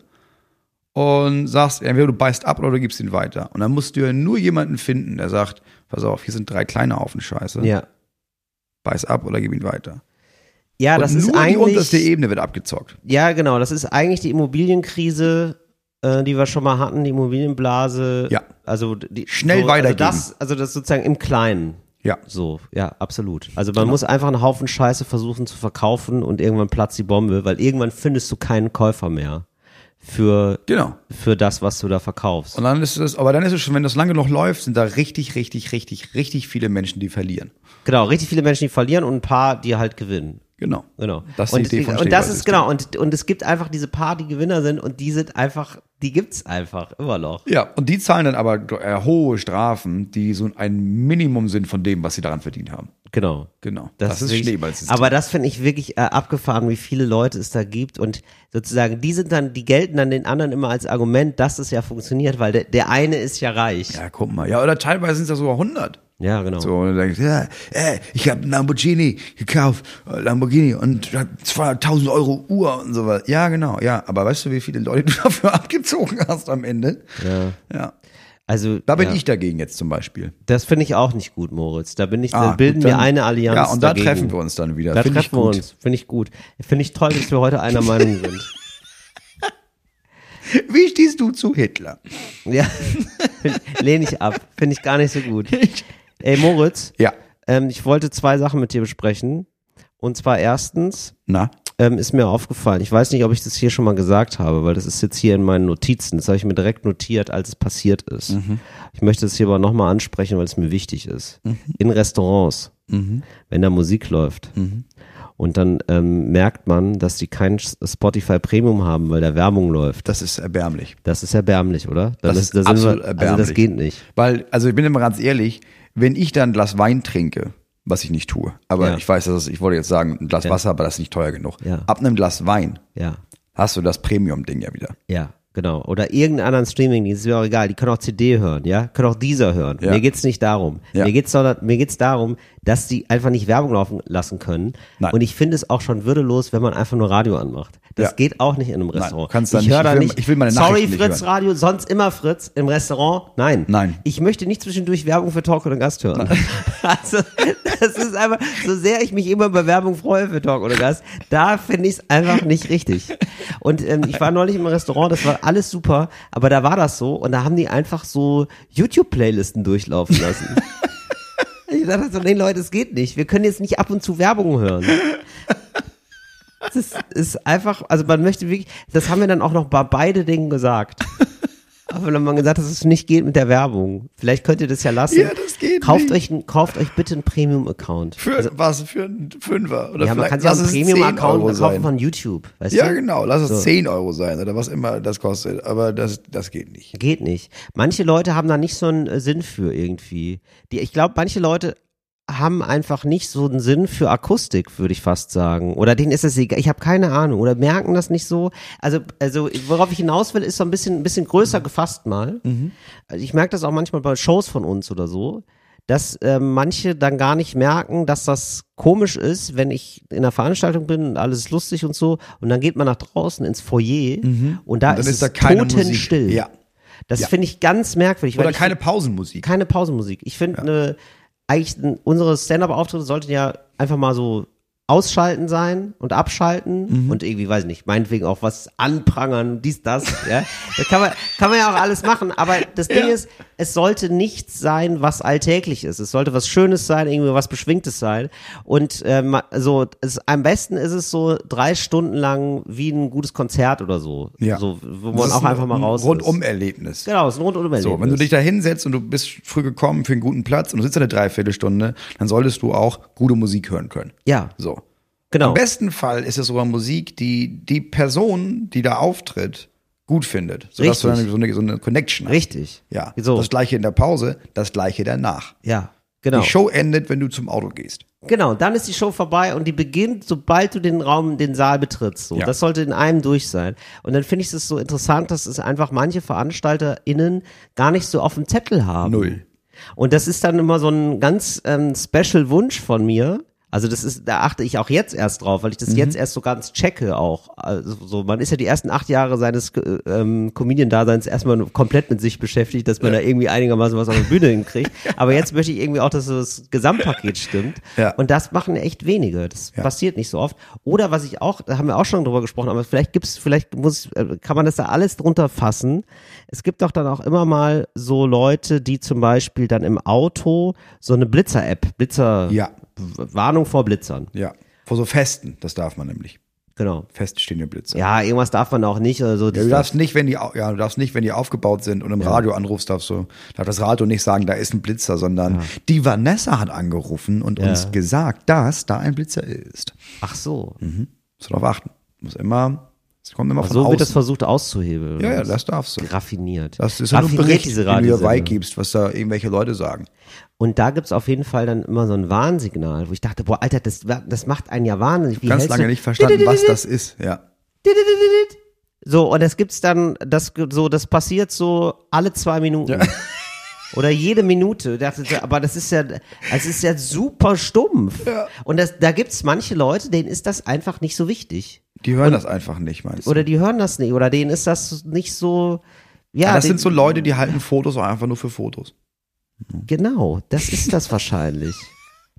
und sagst, entweder du beißt ab oder du gibst ihn weiter. Und dann musst du ja nur jemanden finden, der sagt, pass auf, hier sind drei kleine Haufen Scheiße, ja. beiß ab oder gib ihn weiter. Ja, und das nur ist die eigentlich. unterste Ebene wird abgezockt. Ja, genau. Das ist eigentlich die Immobilienkrise, äh, die wir schon mal hatten, die Immobilienblase. Ja. Also die, Schnell so, weitergeben. Also das, also das sozusagen im Kleinen. Ja. So, ja, absolut. Also man Genau. muss einfach einen Haufen Scheiße versuchen zu verkaufen und irgendwann platzt die Bombe, weil irgendwann findest du keinen Käufer mehr für, Genau. für das, was du da verkaufst. Und dann ist es, aber dann ist es schon, wenn das lange noch läuft, sind da richtig, richtig, richtig, richtig viele Menschen, die verlieren. genau, richtig viele Menschen, die verlieren und ein paar, die halt gewinnen. Genau. Genau. Das ist die und, Idee von und das ist genau und und es gibt einfach diese paar, die Gewinner sind und die sind einfach, die gibt's einfach immer noch. Ja, und die zahlen dann aber äh, hohe Strafen, die so ein Minimum sind von dem, was sie daran verdient haben. Genau. Genau. Das, ist wirklich- Schneeballsystem. Aber das finde ich wirklich äh, abgefahren, wie viele Leute es da gibt und sozusagen, die sind dann, die gelten dann den anderen immer als Argument, dass es ja funktioniert, weil der, der eine ist ja reich. ja, guck mal. Ja, oder teilweise sind es ja sogar 100. Ja, genau. So, und dann denkst ja, äh, ich habe einen Lamborghini gekauft, äh, Lamborghini und hab 200.000 Euro Uhr und sowas. Ja, genau, ja. Aber weißt du, wie viele Leute du dafür abgezogen hast am Ende? Ja. Ja. Also, Da bin ja. ich dagegen jetzt zum Beispiel. Das finde ich auch nicht gut, Moritz. Da bin ich, Ah, da bilden gut, wir dann- eine Allianz. Ja, und da dagegen. treffen wir uns dann wieder. Da Find ich treffen wir uns. Finde ich gut. Finde ich toll, dass wir heute einer Meinung sind. Wie stehst du zu Hitler? Ja, lehne ich ab. Finde ich gar nicht so gut. Ey, Moritz, Ja. ähm, ich wollte zwei Sachen mit dir besprechen. Und zwar erstens Na? ähm, ist mir aufgefallen, ich weiß nicht, ob ich das hier schon mal gesagt habe, weil das ist jetzt hier in meinen Notizen. Das habe ich mir direkt notiert, als es passiert ist. Mhm. Ich möchte es hier aber nochmal ansprechen, weil es mir wichtig ist. In Restaurants, Mhm. wenn da Musik läuft. Und dann ähm, merkt man, dass die kein Spotify Premium haben, weil da Werbung läuft. Das ist erbärmlich. Das ist erbärmlich, oder? Dann Das ist da absolut wir, Also erbärmlich. das geht nicht. Weil, also ich bin immer ganz ehrlich, wenn ich dann ein Glas Wein trinke was ich nicht tue. Aber Ja. ich weiß, dass es, ich wollte jetzt sagen, ein Glas Wasser, aber das ist nicht teuer genug. Ja. Ab einem Glas Wein Ja. hast du das Premium-Ding ja wieder. Ja, genau. Oder irgendeinen anderen Streaming-Dienst, ist mir auch egal. Die können auch CD hören, ja? Können auch dieser hören. Ja. Mir geht's nicht darum. Ja. Mir geht's sondern, mir geht's darum, dass die einfach nicht Werbung laufen lassen können. Nein. Und ich finde es auch schon würdelos, wenn man einfach nur Radio anmacht. Das Ja. geht auch nicht in einem Restaurant. du kannst ich nicht- höre da ich will- nicht. ich will meine Sorry, nicht Fritz hören. Radio, sonst immer Fritz im Restaurant. Nein. Nein. Ich möchte nicht zwischendurch Werbung für Talk oder Gast hören. Also, das ist einfach, so sehr ich mich immer über Werbung freue für Talk oder Gast, da finde ich es einfach nicht richtig. Und ähm, ich war neulich im Restaurant, das war alles super, aber da war das so und da haben die einfach so YouTube-Playlisten durchlaufen lassen. Ich dachte so, nee Leute, es geht nicht. Wir können jetzt nicht ab und zu Werbung hören. Das ist einfach, also man möchte wirklich, das haben wir dann auch noch bei beide Dingen gesagt. Aber wenn man gesagt hat, dass es nicht geht mit der Werbung. Vielleicht könnt ihr das ja lassen. Ja, das geht kauft nicht. Euch, kauft euch bitte einen Premium-Account. Für was? Für einen Fünfer? Oder Ja, man kann sich auch einen es 10 Premium-Account kaufen sein. von YouTube. Weißt Ja, du? genau. Lass es So. 10 Euro sein oder was immer das kostet. Aber das, das geht nicht. Geht nicht. Manche Leute haben da nicht so einen äh, Sinn für irgendwie. Die, ich glaube, manche Leute haben einfach nicht so einen Sinn für Akustik, würde ich fast sagen. Oder denen ist es egal. Ich habe keine Ahnung. Oder merken das nicht so. Also, also worauf ich hinaus will, ist so ein bisschen, ein bisschen größer gefasst mal. Also ich merke das auch manchmal bei Shows von uns oder so. Dass äh, manche dann gar nicht merken, dass das komisch ist, wenn ich in einer Veranstaltung bin und alles ist lustig und so, und dann geht man nach draußen ins Foyer und da Mhm. dann ist, ist es da keine totenstill. Ja. Das Ja. finde ich ganz merkwürdig. Oder keine Pausenmusik. keine Pausenmusik. Ich finde, ne, eigentlich unsere Stand-up-Auftritte sollten ja einfach mal so ausschalten sein und abschalten Mhm. und irgendwie, weiß ich nicht, meinetwegen auch was anprangern, dies, das, ja. Das kann man, kann man ja auch alles machen, aber das Ding Ja. ist, es sollte nichts sein, was alltäglich ist. Es sollte was Schönes sein, irgendwie was Beschwingtes sein und ähm, so, es, am besten ist es so drei Stunden lang wie ein gutes Konzert oder so, Ja. so wo man auch ein einfach mal raus ist. Rundum-Erlebnis. Genau, es ist ein Rundum-Erlebnis. So, wenn du dich da hinsetzt und du bist früh gekommen für einen guten Platz und du sitzt eine Dreiviertelstunde, dann solltest du auch gute Musik hören können. ja, So. genau. Im besten Fall ist es sogar Musik, die die Person, die da auftritt, gut findet. Sodass du Richtig. dann so eine, so eine Connection hast. Richtig. Ja. So. Das gleiche in der Pause, das gleiche danach. Ja, genau. Die Show endet, wenn du zum Auto gehst. Genau, dann ist die Show vorbei und die beginnt, sobald du den Raum, den Saal betrittst. So. Ja. Das sollte in einem durch sein. Und dann finde ich es so interessant, dass es einfach manche VeranstalterInnen gar nicht so auf dem Zettel haben. Null. Und das ist dann immer so ein ganz ähm, special Wunsch von mir. Also das ist, da achte ich auch jetzt erst drauf, weil ich das Mhm. jetzt erst so ganz checke auch. Also so, man ist ja die ersten acht Jahre seines äh, ähm, Comedian-Daseins erstmal komplett mit sich beschäftigt, dass man da irgendwie einigermaßen was auf der Bühne hinkriegt. Aber jetzt möchte ich irgendwie auch, dass so das Gesamtpaket stimmt. Ja. Und das machen echt wenige. Das passiert nicht so oft. Oder was ich auch, da haben wir auch schon drüber gesprochen, aber vielleicht gibt's, vielleicht muss, äh, kann man das da alles drunter fassen. Es gibt doch dann auch immer mal so Leute, die zum Beispiel dann im Auto so eine Blitzer-App, Blitzer, Ja. Warnung vor Blitzern. Ja. Vor so Festen, das darf man nämlich. Genau. Feststehende Blitze. Ja, irgendwas darf man auch nicht oder so. Ja, du darfst nicht, wenn die, ja, du darfst nicht, wenn die aufgebaut sind und im Radio anrufst, darfst du, darf das Radio nicht sagen, da ist ein Blitzer, sondern die Vanessa hat angerufen und Ja. uns gesagt, dass da ein Blitzer ist. Ach so. Musst du darauf achten. Muss immer, es kommt immer von so wird das versucht auszuhebeln. ja, ja, das darfst du. Raffiniert. Das ist ja nur ein Raffiniert Bericht, diese den du dir beigibst, was da irgendwelche Leute sagen. Und da gibt's auf jeden Fall dann immer so ein Warnsignal, wo ich dachte, boah, Alter, das, das macht einen ja wahnsinnig. Wie Ganz lange du- nicht verstanden, was das ist. Ja. So, und das gibt's dann, das, so, das passiert so alle zwei Minuten. Oder jede Minute. Ist- Aber das ist ja, es ist ja super stumpf. Und das, da gibt's manche Leute, denen ist das einfach nicht so wichtig. Die hören das einfach nicht, meinst du? Oder die hören das nicht. Oder denen ist das nicht so, ja. ja, das den- sind so Leute, die halten Fotos auch einfach nur für Fotos. Genau, das ist das wahrscheinlich.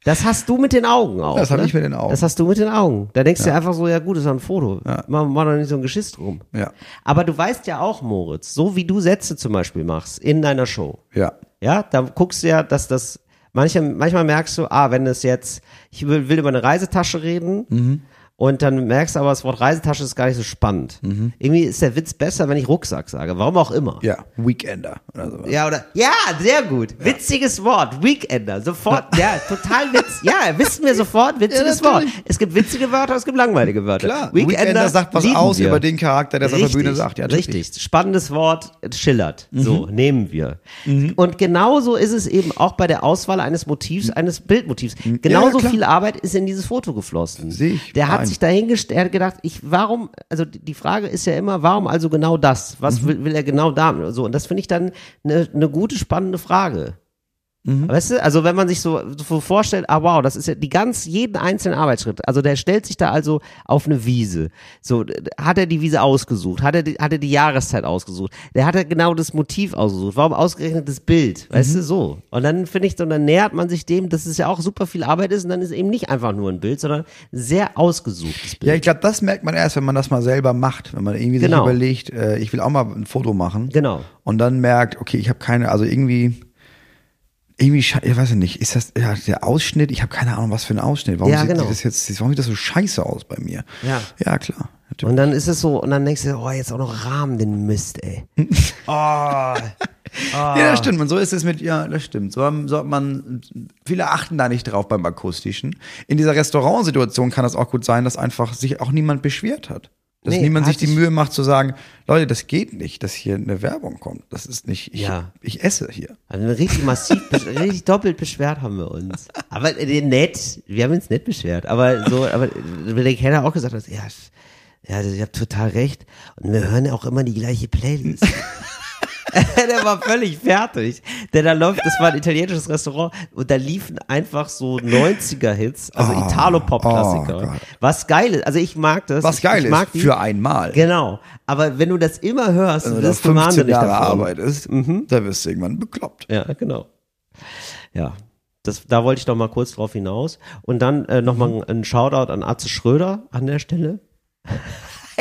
Das hast du mit den Augen auch. Das hab ne? ich mit den Augen. Das hast du mit den Augen. Da denkst du dir einfach so, ja gut, ist ja ein Foto. Ja. Mach, mach doch nicht so ein Geschiss drum. Ja. Aber du weißt ja auch, Moritz, so wie du Sätze zum Beispiel machst in deiner Show. Ja. Ja, da guckst du ja, dass das, manchmal, manchmal merkst du, ah, wenn es jetzt, ich will, will über eine Reisetasche reden Mhm. Und dann merkst du aber, das Wort Reisetasche ist gar nicht so spannend. Irgendwie ist der Witz besser, wenn ich Rucksack sage. Warum auch immer. Ja, Weekender oder sowas. Ja, oder? Ja, sehr gut. Witziges Wort. Weekender. Sofort. Ja, total Witz. Ja, wissen wir sofort. Witziges Ja, Wort. Es gibt witzige Wörter, es gibt langweilige Wörter. Klar, Weekender, sagt was aus wir. über den Charakter, der es auf der Bühne sagt. Ja, richtig. Spannendes Wort, schillert. Mhm. So, nehmen wir. Und genauso ist es eben auch bei der Auswahl eines Motivs, eines Bildmotivs. Genauso klar. viel Arbeit ist in dieses Foto geflossen. Sehe ich Der hat. Sich dahingestellt, er hat gedacht, ich, warum, also die Frage ist ja immer, warum also genau das? Was Mhm. will, will er genau da? So, und das finde ich dann eine eine gute, spannende Frage. Mhm. Weißt du, also wenn man sich so, so vorstellt, ah wow, das ist ja die ganz, jeden einzelnen Arbeitsschritt. Also der stellt sich da also auf eine Wiese. So, hat er die Wiese ausgesucht? Hat er die, hat er die Jahreszeit ausgesucht? Der hat er genau das Motiv ausgesucht. Warum ausgerechnet das Bild? Weißt Mhm. du, so. Und dann finde ich, so, dann nähert man sich dem, dass es ja auch super viel Arbeit ist und dann ist eben nicht einfach nur ein Bild, sondern sehr ausgesuchtes Bild. Ja, ich glaube, das merkt man erst, wenn man das mal selber macht, wenn man irgendwie sich Genau. überlegt, äh, ich will auch mal ein Foto machen. Genau. Und dann merkt, okay, ich habe keine, also irgendwie, irgendwie, ich weiß ja nicht, ist das ja, der Ausschnitt? Ich habe keine Ahnung, was für ein Ausschnitt. Warum Ja, sieht genau. das jetzt, warum sieht das so scheiße aus bei mir? Ja. Ja, klar. Natürlich. Und dann ist es so, und dann denkst du, oh, jetzt auch noch Rahmen, den Mist, ey. Oh. Ja, das stimmt. Und so ist es mit, ja, das stimmt. So, haben, so hat man, viele achten da nicht drauf beim Akustischen. In dieser Restaurantsituation kann es auch gut sein, dass einfach sich auch niemand beschwert hat. Dass Nee, niemand sich die Mühe macht zu sagen, Leute, das geht nicht, dass hier eine Werbung kommt. Das ist nicht, ich, Ja. ich esse hier. Also richtig massiv, richtig doppelt beschwert haben wir uns. Aber äh, nett, wir haben uns nicht beschwert. Aber so, aber der Kenner auch gesagt hat, ja, ja, ihr habt total recht. Und wir hören ja auch immer die gleiche Playlist. der war völlig fertig. Denn da läuft, das war ein italienisches Restaurant und da liefen einfach so 90er-Hits, also Oh, Italo-Pop-Klassiker. oh was geil ist, also ich mag das. Was ich, geil ich mag ist, die. für einmal. Genau. Aber wenn du das immer hörst, Wenn dann du da wirst du 15 wahnsinnig Jahre davon. Arbeit ist, Mhm. da wirst du irgendwann bekloppt. Ja, genau. Ja, das, da wollte ich doch mal kurz drauf hinaus. Und dann äh, nochmal ein, ein Shoutout an Atze Schröder an der Stelle.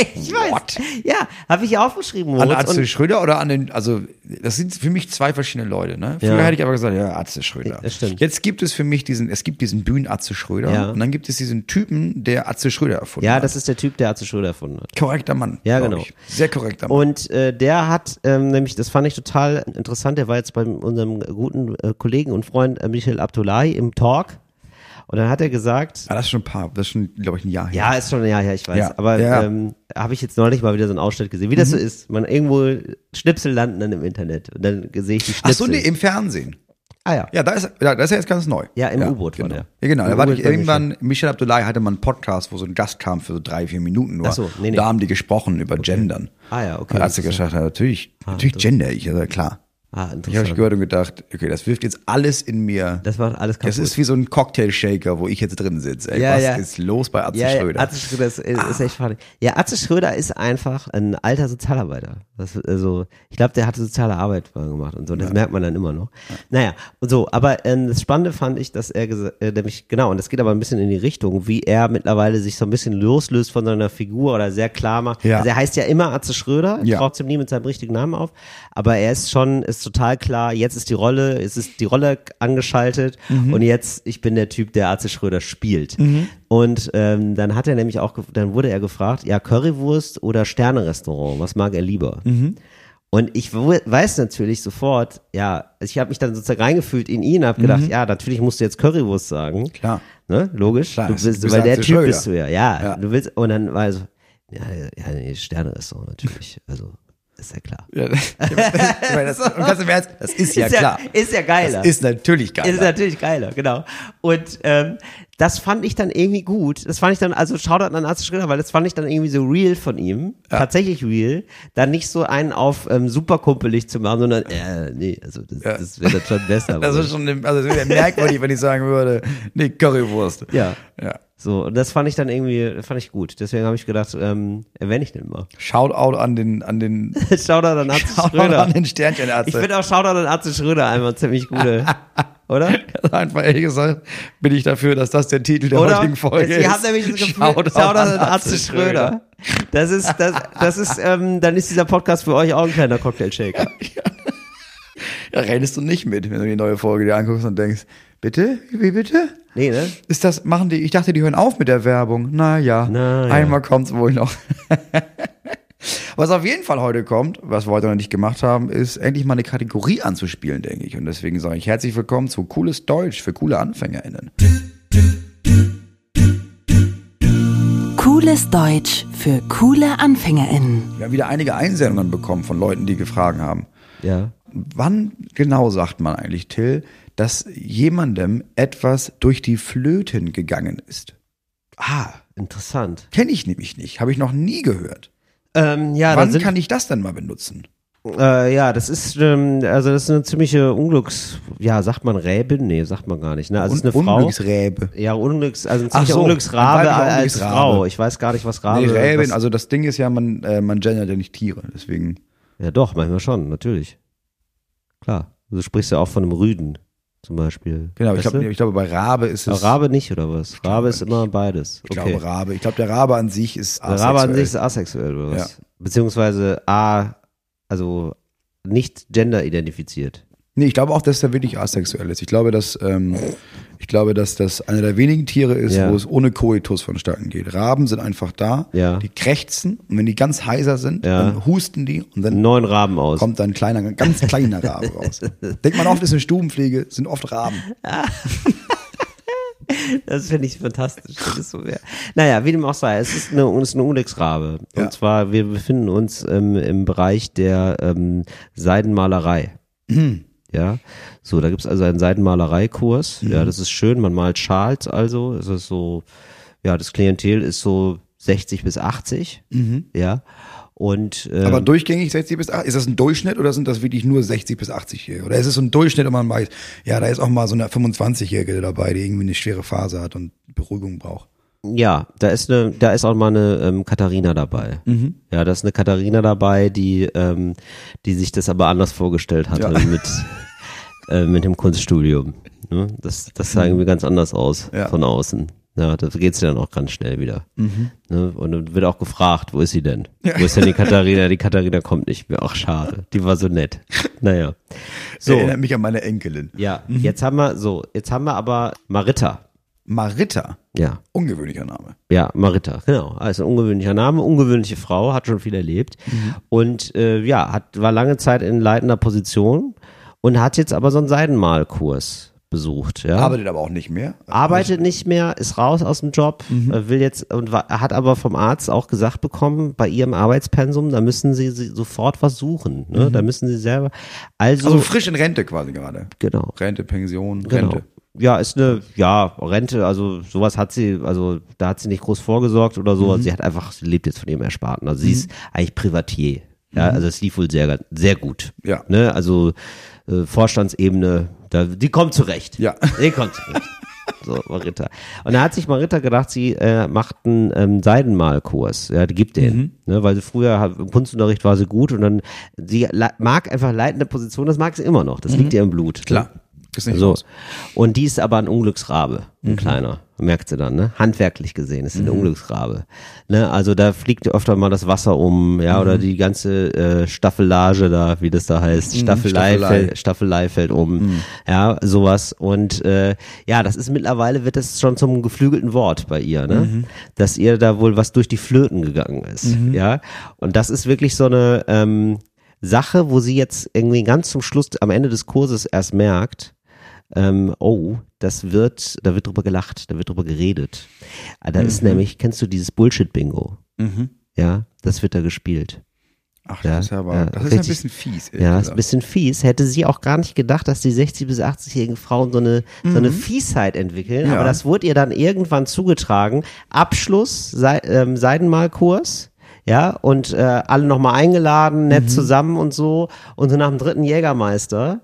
ich weiß. What? Ja, habe ich ja aufgeschrieben. An Moritz. Atze Und- Schröder oder an den, also das sind für mich zwei verschiedene Leute. Ne? Früher Ja. hätte ich aber gesagt, ja, Atze Schröder. Das stimmt. Jetzt gibt es für mich diesen, es gibt diesen Bühnen Atze Schröder Ja. und dann gibt es diesen Typen, der Atze Schröder erfunden ja, hat. das ist der Typ, der Atze Schröder erfunden hat. korrekter Mann. Ja, genau. Ich. Sehr korrekter Mann. Und äh, der hat ähm, nämlich, das fand ich total interessant, der war jetzt bei unserem guten äh, Kollegen und Freund äh, Michael Abdullahi im Talk. Und dann hat er gesagt, ah, das ist schon ein paar, das ist schon, glaube ich, ein Jahr her. Ja, ist schon ein Jahr her, ich weiß. Ja, Aber ja. ähm, habe ich jetzt neulich mal wieder so einen Ausschnitt gesehen. Wie das so ist. Man irgendwo Schnipsel landen dann im Internet und dann sehe ich die Schnipsel. Ach so, nee, im Fernsehen. ah ja. Ja, da ist, ja, das ist ja jetzt ganz neu. Ja, im U-Boot war genau. der. Ja, genau. Da war U-Boot ich war irgendwann, Michel Abdullahi hatte mal einen Podcast, wo so ein Gast kam für so drei, vier Minuten nur. Ach so, nee, nee. Da haben die gesprochen über Gendern. Ah ja, okay. Da hat sie gesagt, ja, natürlich, natürlich gender ich, ja klar. Ah, Ich habe interessant. gehört und gedacht, okay, das wirft jetzt alles in mir. Das macht alles kaputt. Das ist wie so ein Cocktail-Shaker, wo ich jetzt drin sitze. Ey, Ja, was ja. ist los bei Atze ja, ja, Schröder? Atze Schröder ist, ist echt funny. Ja, Atze Schröder ist einfach ein alter Sozialarbeiter. Das, also, ich glaube, der hatte soziale Arbeit gemacht und so. Das merkt man dann immer noch. Naja, und so. Aber ähm, das Spannende fand ich, dass er äh, nämlich, genau, und das geht aber ein bisschen in die Richtung, wie er mittlerweile sich so ein bisschen loslöst von seiner Figur oder sehr klar macht. Ja. Also er heißt ja immer Atze Schröder. Ich Ja. taucht ihm nie mit seinem richtigen Namen auf. Aber er ist schon, ist total klar, jetzt ist die Rolle, es ist die Rolle angeschaltet Mhm. und jetzt, ich bin der Typ, der Atze Schröder spielt. Und ähm, dann hat er nämlich auch, dann wurde er gefragt, ja, Currywurst oder Sternerestaurant, was mag er lieber? Mhm. Und ich weiß natürlich sofort, ja, ich habe mich dann sozusagen reingefühlt in ihn, habe gedacht, ja, natürlich musst du jetzt Currywurst sagen. Mhm. Klar. Ne? Logisch. Klar, du du bist, bist weil der Typ Schröder. bist du ja. ja. Ja. Du willst, und dann war er so, ja, ja, nee, Sternerestaurant natürlich. Also, ist ja klar. Ja, ich meine, das, und ganz im Ernst, das ist ja klar. Ist ja geiler. Das ist natürlich geil. Ist natürlich geiler, genau. Und ähm, das fand ich dann irgendwie gut. Das fand ich dann, also Shoutout an Arzt Schröder, weil das fand ich dann irgendwie so real von ihm. Tatsächlich real. Dann nicht so einen auf ähm, super kumpelig zu machen, sondern, äh, nee, also das, das wäre dann schon besser. Das ist schon, also das wäre merkwürdig, wenn ich sagen würde, nee, Currywurst. ja. Ja. So, und das fand ich dann irgendwie, fand ich gut. Deswegen habe ich gedacht, ähm, erwähne ich den mal. Shoutout an den, an den, Shoutout an Arzt Shoutout Schröder. an den Sternchenärzte. Ich finde auch Shoutout an Arzt Schröder einmal ziemlich gute. Oder? Also einfach ehrlich gesagt, bin ich dafür, dass das der Titel der Oder? heutigen Folge Sie ist. haben nämlich das Gefühl, Shoutout Shoutout, an an Atze Schröder. Das ist, das, das ist, ähm, dann ist dieser Podcast für euch auch ein kleiner Cocktail-Shaker. Da redest du nicht mit, wenn du die neue Folge dir anguckst und denkst, bitte? Wie bitte? Nee, ne? Ist das, machen die, ich dachte, die hören auf mit der Werbung. Na ja, Na ja. einmal kommt's wohl noch. Was auf jeden Fall heute kommt, was wir heute noch nicht gemacht haben, ist endlich mal eine Kategorie anzuspielen, denke ich. Und deswegen sage ich herzlich willkommen zu Cooles Deutsch für coole AnfängerInnen. Cooles Deutsch für coole AnfängerInnen. Wir haben wieder einige Einsendungen bekommen von Leuten, die gefragt haben. Ja. Wann genau sagt man eigentlich, Till, dass jemandem etwas durch die Flöten gegangen ist? Ah, interessant. Kenne ich nämlich nicht, habe ich noch nie gehört. Ähm, ja, Wann kann ich das denn mal benutzen? äh, ja, das ist, ähm, also das ist eine ziemliche Unglücks, ja, sagt man Räbin? Nee, sagt man gar nicht, ne? Also es ist eine Un Frau. Unglücksräbe. Ja, Unglücks, also ein Ach ziemlicher so, Unglücksrabe als Unglücksrabe. Frau. Ich weiß gar nicht, was Rabe Nee, Räbin, was, also das Ding ist ja, man, äh, man gendert ja nicht Tiere, deswegen. Ja, doch, manchmal schon, natürlich. Klar. Du sprichst ja auch von einem Rüden, zum Beispiel. Genau, ich glaube, ich glaube, bei Rabe ist Aber es. Rabe nicht, oder was? Rabe ist immer beides. Ich Okay. glaube Rabe. Ich glaube, der Rabe an sich ist Der Rabe an sich ist asexuell. asexuell, oder was? Beziehungsweise A, also nicht gender identifiziert. Nee, ich glaube auch, dass der wirklich asexuell ist. Ich glaube, dass, ähm, ich glaube, dass das einer der wenigen Tiere ist, Ja. wo es ohne Koitus vonstatten geht. Raben sind einfach da, Ja. die krächzen und wenn die ganz heiser sind, Ja. dann husten die und dann Neun Raben aus. kommt dann ein kleiner, ganz kleiner Rabe raus. Denkt man oft, ist eine Stubenpflege, sind oft Raben. Das finde ich fantastisch. So, ja. Naja, wie dem auch sei, es ist eine, es ist eine Unglücksrabe. Und Ja. zwar, wir befinden uns ähm, im Bereich der ähm, Seidenmalerei. Mhm. Ja, so, da gibt's also einen Seidenmalereikurs. Mhm. Ja, das ist schön, man malt Schals also. Es ist so, ja, das Klientel ist so 60 bis 80. Ja. Und ähm, Mhm. Aber durchgängig 60 bis 80, ist das ein Durchschnitt oder sind das wirklich nur 60 bis 80-Jährige? Oder ist es so ein Durchschnitt und man weiß, ja, da ist auch mal so eine 25-Jährige dabei, die irgendwie eine schwere Phase hat und Beruhigung braucht. Ja, da ist eine, da ist auch mal eine ähm, Katharina dabei. Mhm. Ja, da ist eine Katharina dabei, die, ähm, die sich das aber anders vorgestellt hatte Ja. mit, äh, mit dem Kunststudium. Ne? Das, das sah irgendwie ganz anders aus Ja. von außen. Ja, da geht's dann auch ganz schnell wieder. Mhm. Ne? Und dann wird auch gefragt, wo ist sie denn? Wo ist denn die Katharina? Die Katharina kommt nicht mehr. Ach, schade. Die war so nett. Naja. So, Erinnert mich an meine Enkelin. ja, Mhm. jetzt haben wir, so, jetzt haben wir aber Marita. Maritta, Ja. ungewöhnlicher Name. Ja, Marita, genau. Also ungewöhnlicher Name, ungewöhnliche Frau, hat schon viel erlebt und äh, ja, hat war lange Zeit in leitender Position und hat jetzt aber so einen Seidenmalkurs besucht. Ja. Arbeitet aber auch nicht mehr. Arbeitet nicht mehr, ist raus aus dem Job, äh, will jetzt und war, hat aber vom Arzt auch gesagt bekommen, bei ihrem Arbeitspensum, da müssen sie, sie sofort was suchen. Ne? Da müssen sie selber. Also, Also frisch in Rente quasi gerade. genau. Rente, Pension, Genau. Ja, ist eine, ja, Rente, also sowas hat sie, also da hat sie nicht groß vorgesorgt oder so. Also sie hat einfach, sie lebt jetzt von ihrem Ersparten. Also sie ist eigentlich Privatier. Ja, also es lief wohl sehr, sehr gut. Ja. Ne, also äh, Vorstandsebene, da, die kommt zurecht. Ja. Die kommt zurecht. So, Marita. Und da hat sich Marita gedacht, sie äh, macht einen ähm, Seidenmalkurs. Ja, die gibt den. Ne, weil sie früher im Kunstunterricht war sie gut und dann, sie mag einfach leitende Position, das mag sie immer noch. Das liegt ihr im Blut. ne? Ist nicht So. raus. Und die ist aber ein Unglücksrabe, Mhm. ein kleiner. Merkt sie dann, ne? Handwerklich gesehen ist sie eine Unglücksrabe. Ne? Also da fliegt öfter mal das Wasser um, ja, Mhm. oder die ganze äh, Staffelage da, wie das da heißt, Staffelei, Staffelei. Fällt, Staffelei fällt um, ja, sowas. Und äh, ja, das ist mittlerweile, wird das schon zum geflügelten Wort bei ihr, ne? Dass ihr da wohl was durch die Flöten gegangen ist, ja. Und das ist wirklich so eine ähm, Sache, wo sie jetzt irgendwie ganz zum Schluss, am Ende des Kurses erst merkt, ähm, oh, das wird, da wird drüber gelacht, da wird drüber geredet. Ah, Da ist nämlich, kennst du dieses Bullshit-Bingo? Ja, das wird da gespielt. Ach, Ja, das ist aber, ja, das ist ein richtig. bisschen fies. Ja, ist ein bisschen fies. Hätte sie auch gar nicht gedacht, dass die 60- bis 80-jährigen Frauen so eine, so eine Fiesheit entwickeln. Ja. Aber das wurde ihr dann irgendwann zugetragen. Abschluss, Sei, ähm, Seidenmalkurs. Ja, und äh, alle nochmal eingeladen, nett zusammen und so. Und so nach dem dritten Jägermeister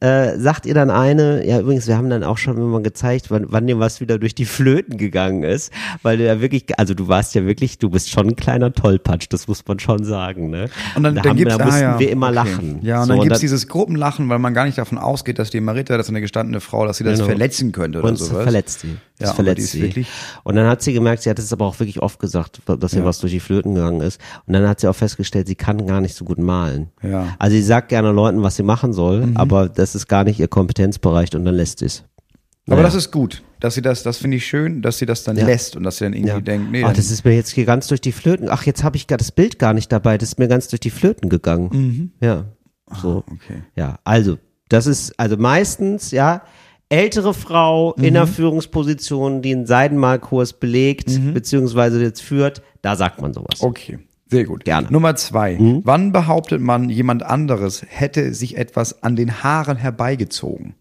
äh, sagt ihr dann eine, ja übrigens, wir haben dann auch schon immer gezeigt, wann, wann dir was wieder durch die Flöten gegangen ist, weil du ja wirklich, also du warst ja wirklich, du bist schon ein kleiner Tollpatsch, das muss man schon sagen, ne? Und dann, da, dann haben, gibt's, da ah, mussten ja, wir immer okay. lachen. Ja, und So, dann gibt's da- dieses Gruppenlachen, weil man gar nicht davon ausgeht, dass die Marita, das ist eine gestandene Frau, dass sie das Genau. verletzen könnte oder und sowas. verletzt sie. Das Ja, verletzt sie. wirklich- Und dann hat sie gemerkt, sie hat es aber auch wirklich oft gesagt, dass ihr Ja. was durch die Flöten gegangen gegangen ist. Und dann hat sie auch festgestellt, sie kann gar nicht so gut malen. Ja. Mhm. Also sie sagt gerne Leuten, was sie machen soll, aber das ist gar nicht ihr Kompetenzbereich und dann lässt sie es. Aber Naja. das ist gut, dass sie das, das finde ich schön, dass sie das dann Ja. lässt und dass sie dann irgendwie Ja. denkt, nee, Ach, das ist mir jetzt hier ganz durch die Flöten. Ach, jetzt habe ich gar das Bild gar nicht dabei. Das ist mir ganz durch die Flöten gegangen. Ja, so. Mhm. okay. Ja, also das ist also meistens ja ältere Frau in Mhm. einer Führungsposition, die einen Seidenmalkurs belegt Mhm. beziehungsweise jetzt führt. Da sagt man sowas. Okay, sehr gut. Gerne. Nummer zwei. Wann behauptet man, jemand anderes hätte sich etwas an den Haaren herbeigezogen?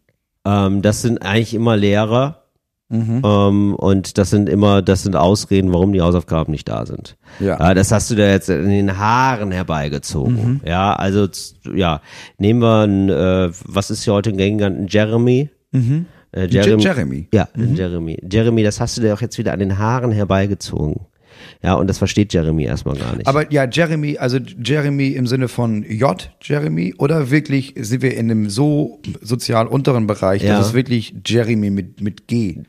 Ähm, das sind eigentlich immer Lehrer. Mhm. Ähm, und das sind immer, das sind Ausreden, warum die Hausaufgaben nicht da sind. Ja. Äh, das hast du da jetzt in den Haaren herbeigezogen. Mhm. Ja, also ja, nehmen wir ein, äh, was ist hier heute ein gängiger, ein Jeremy? Äh, Je- Jeremy. Ja, ein Jeremy. Jeremy, das hast du dir auch jetzt wieder an den Haaren herbeigezogen. Ja, und das versteht Jeremy erstmal gar nicht. Aber ja, Jeremy, also Jeremy im Sinne von J, Jeremy, oder wirklich sind wir in einem so sozial unteren Bereich, Ja. dass es wirklich Jeremy mit, mit G.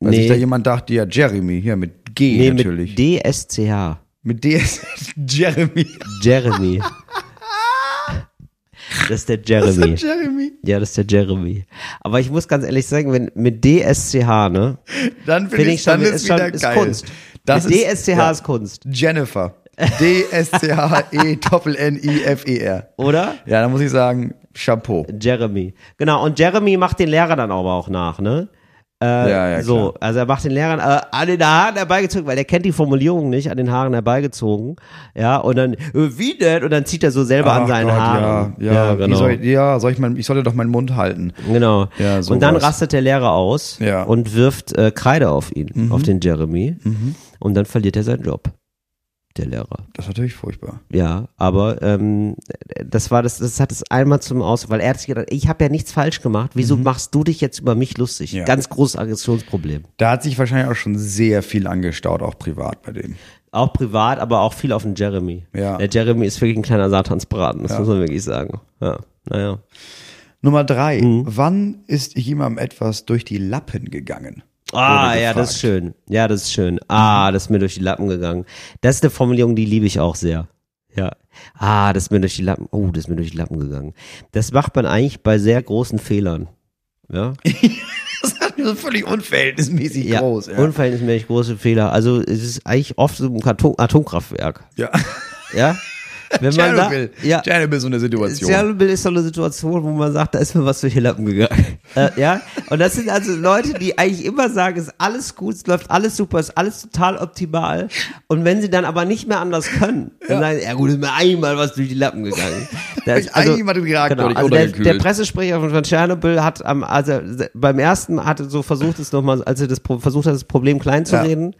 Weil Nee. sich da jemand dachte, ja, Jeremy, hier mit G nee, natürlich. mit DSCH. Mit, D ist Jeremy. Jeremy. Das ist der Jeremy. Jeremy. Ja, das ist der Jeremy. Aber ich muss ganz ehrlich sagen, wenn mit DSCH, ne? Dann Finde finde ich schon, ist ist, schon, ist geil. Kunst. Das mit ist, DSCH ja. ist Kunst, Jennifer. D-S-C-H-E-N-N-I-F-E-R. oder? Ja, da muss ich sagen, Chapeau. Jeremy. Genau, und Jeremy macht den Lehrer dann aber auch nach, ne? Äh, Ja, ja, so, klar. also er macht den Lehrern äh, an den Haaren herbeigezogen, weil er kennt die Formulierung nicht, an den Haaren herbeigezogen. Ja, und dann, äh, wie denn? Und dann zieht er so selber an Ach seinen Gott, Haaren. Ja, ja, genau. Wie soll ich, ja, soll ich mein, ich sollte doch meinen Mund halten. Genau. Ja, und dann rastet der Lehrer aus Ja. und wirft äh, Kreide auf ihn, Mhm. auf den Jeremy. Und dann verliert er seinen Job. Der Lehrer. Das ist natürlich furchtbar. Ja, aber ähm, das war das, das hat es einmal zum Aus, weil er hat sich gedacht, ich habe ja nichts falsch gemacht. Wieso machst du dich jetzt über mich lustig? Mhm. Ja. Ganz großes Aggressionsproblem. Da hat sich wahrscheinlich auch schon sehr viel angestaut, auch privat bei dem. Auch privat, aber auch viel auf den Jeremy. Ja. Der Jeremy ist wirklich ein kleiner Satansbraten, das Ja. muss man wirklich sagen. Ja, naja. Nummer drei. Mhm. Wann ist jemandem etwas durch die Lappen gegangen? Ah, ja, das ist schön. Ja, das ist schön. Ah, das ist mir durch die Lappen gegangen. Das ist eine Formulierung, die liebe ich auch sehr. Ja. Ah, das ist mir durch die Lappen. Oh, das ist mir durch die Lappen gegangen. Das macht man eigentlich bei sehr großen Fehlern. Ja. Das ist so völlig unverhältnismäßig ja. groß. Ja. Unverhältnismäßig große Fehler. Also es ist eigentlich oft so ein Atom Atomkraftwerk. ja. Ja. Wenn man da, Tschernobyl. ja. Tschernobyl ist so eine Situation. Tschernobyl ist so eine Situation, wo man sagt, da ist mir was durch die Lappen gegangen. äh, ja, und das sind also Leute, die eigentlich immer sagen, es ist alles gut, es läuft alles super, es ist alles total optimal. Und wenn sie dann aber nicht mehr anders können, dann sagen sie, ja gut, ist mir einmal was durch die Lappen gegangen. Da ist Eigentlich mal den Reaktor genau, nicht also der, der Pressesprecher von Tschernobyl hat am, also beim ersten hatte so versucht es nochmal, als er das versucht hat, das Problem klein zu Ja. reden,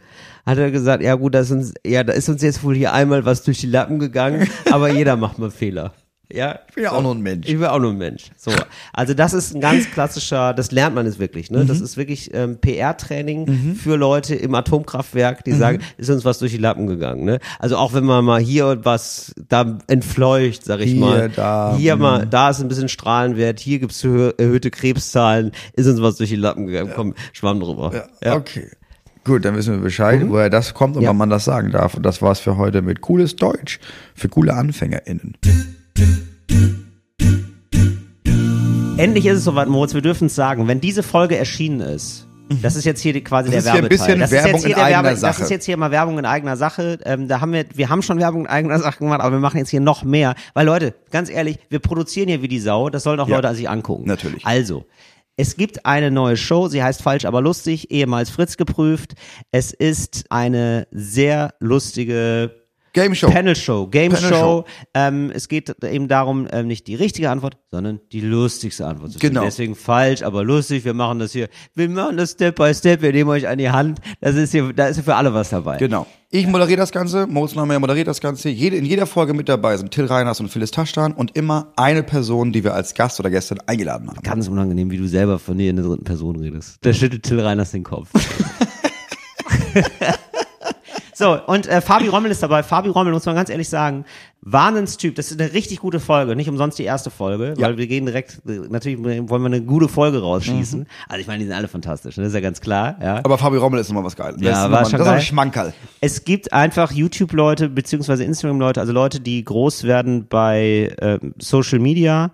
hat er gesagt, ja gut, das ist uns, ja, da ist uns jetzt wohl hier einmal was durch die Lappen gegangen, aber jeder macht mal Fehler. Ja, Ich bin ja auch nur ein Mensch. ich bin auch nur ein Mensch. So, also das ist ein ganz klassischer, das lernt man jetzt wirklich. Ne? Mhm. Das ist wirklich ähm, PR-Training für Leute im Atomkraftwerk, die sagen, ist uns was durch die Lappen gegangen. Ne? Also auch wenn man mal hier was da entfleucht, sag ich Hier, mal, da, mhm. hier mal, da ist ein bisschen Strahlenwert, hier gibt's erhö erhöhte Krebszahlen, ist uns was durch die Lappen gegangen. Komm, schwamm drüber. Ja. Okay. Gut, dann wissen wir Bescheid, woher das kommt und Ja. wann man das sagen darf. Und das war's für heute mit cooles Deutsch für coole AnfängerInnen. Endlich ist es soweit, Moritz, wir dürfen es sagen, wenn diese Folge erschienen ist, das ist jetzt hier quasi Das der ist hier ein Werbeteil. bisschen das Werbung ist jetzt hier in der eigener Werbe, Das Sache. ist jetzt hier mal Werbung in eigener Sache. Ähm, da haben wir, wir haben schon Werbung in eigener Sache gemacht, aber wir machen jetzt hier noch mehr. Weil Leute, ganz ehrlich, wir produzieren hier wie die Sau. Das sollen auch Ja. Leute sich angucken. Natürlich. Also. Es gibt eine neue Show, sie heißt Falsch, aber lustig, ehemals Fritz geprüft. Es ist eine sehr lustige Game Show. Panel Show, Game Panel Show. Show. Ähm, es geht eben darum, ähm, nicht die richtige Antwort, sondern die lustigste Antwort zu finden. Genau. Deswegen falsch, aber lustig. Wir machen das hier. Wir machen das Step by Step. Wir nehmen euch an die Hand. Das ist hier, da ist für alle was dabei. Genau. Ich moderiere das Ganze, Moritz Neumeyer moderiert das Ganze. Jede, in jeder Folge mit dabei sind Till Reiners und Phyllis Taschtan und immer eine Person, die wir als Gast oder Gästin eingeladen haben. Ganz unangenehm, wie du selber von dir in der dritten Person redest. Da schüttelt Till Reiners den Kopf. So, und äh, Fabi Rommel ist dabei. Fabi Rommel, muss man ganz ehrlich sagen, Wahnsinnstyp. Das ist eine richtig gute Folge. Nicht umsonst die erste Folge, Ja. weil wir gehen direkt, natürlich wollen wir eine gute Folge rausschießen. Mhm. Also ich meine, die sind alle fantastisch, ne? das ist ja ganz klar. Ja. Aber Fabi Rommel ist nochmal was Geiles. Ja, das ist war nochmal- schon das ist geil. ein Schmankerl. Es gibt einfach YouTube-Leute beziehungsweise Instagram-Leute, also Leute, die groß werden bei äh, Social Media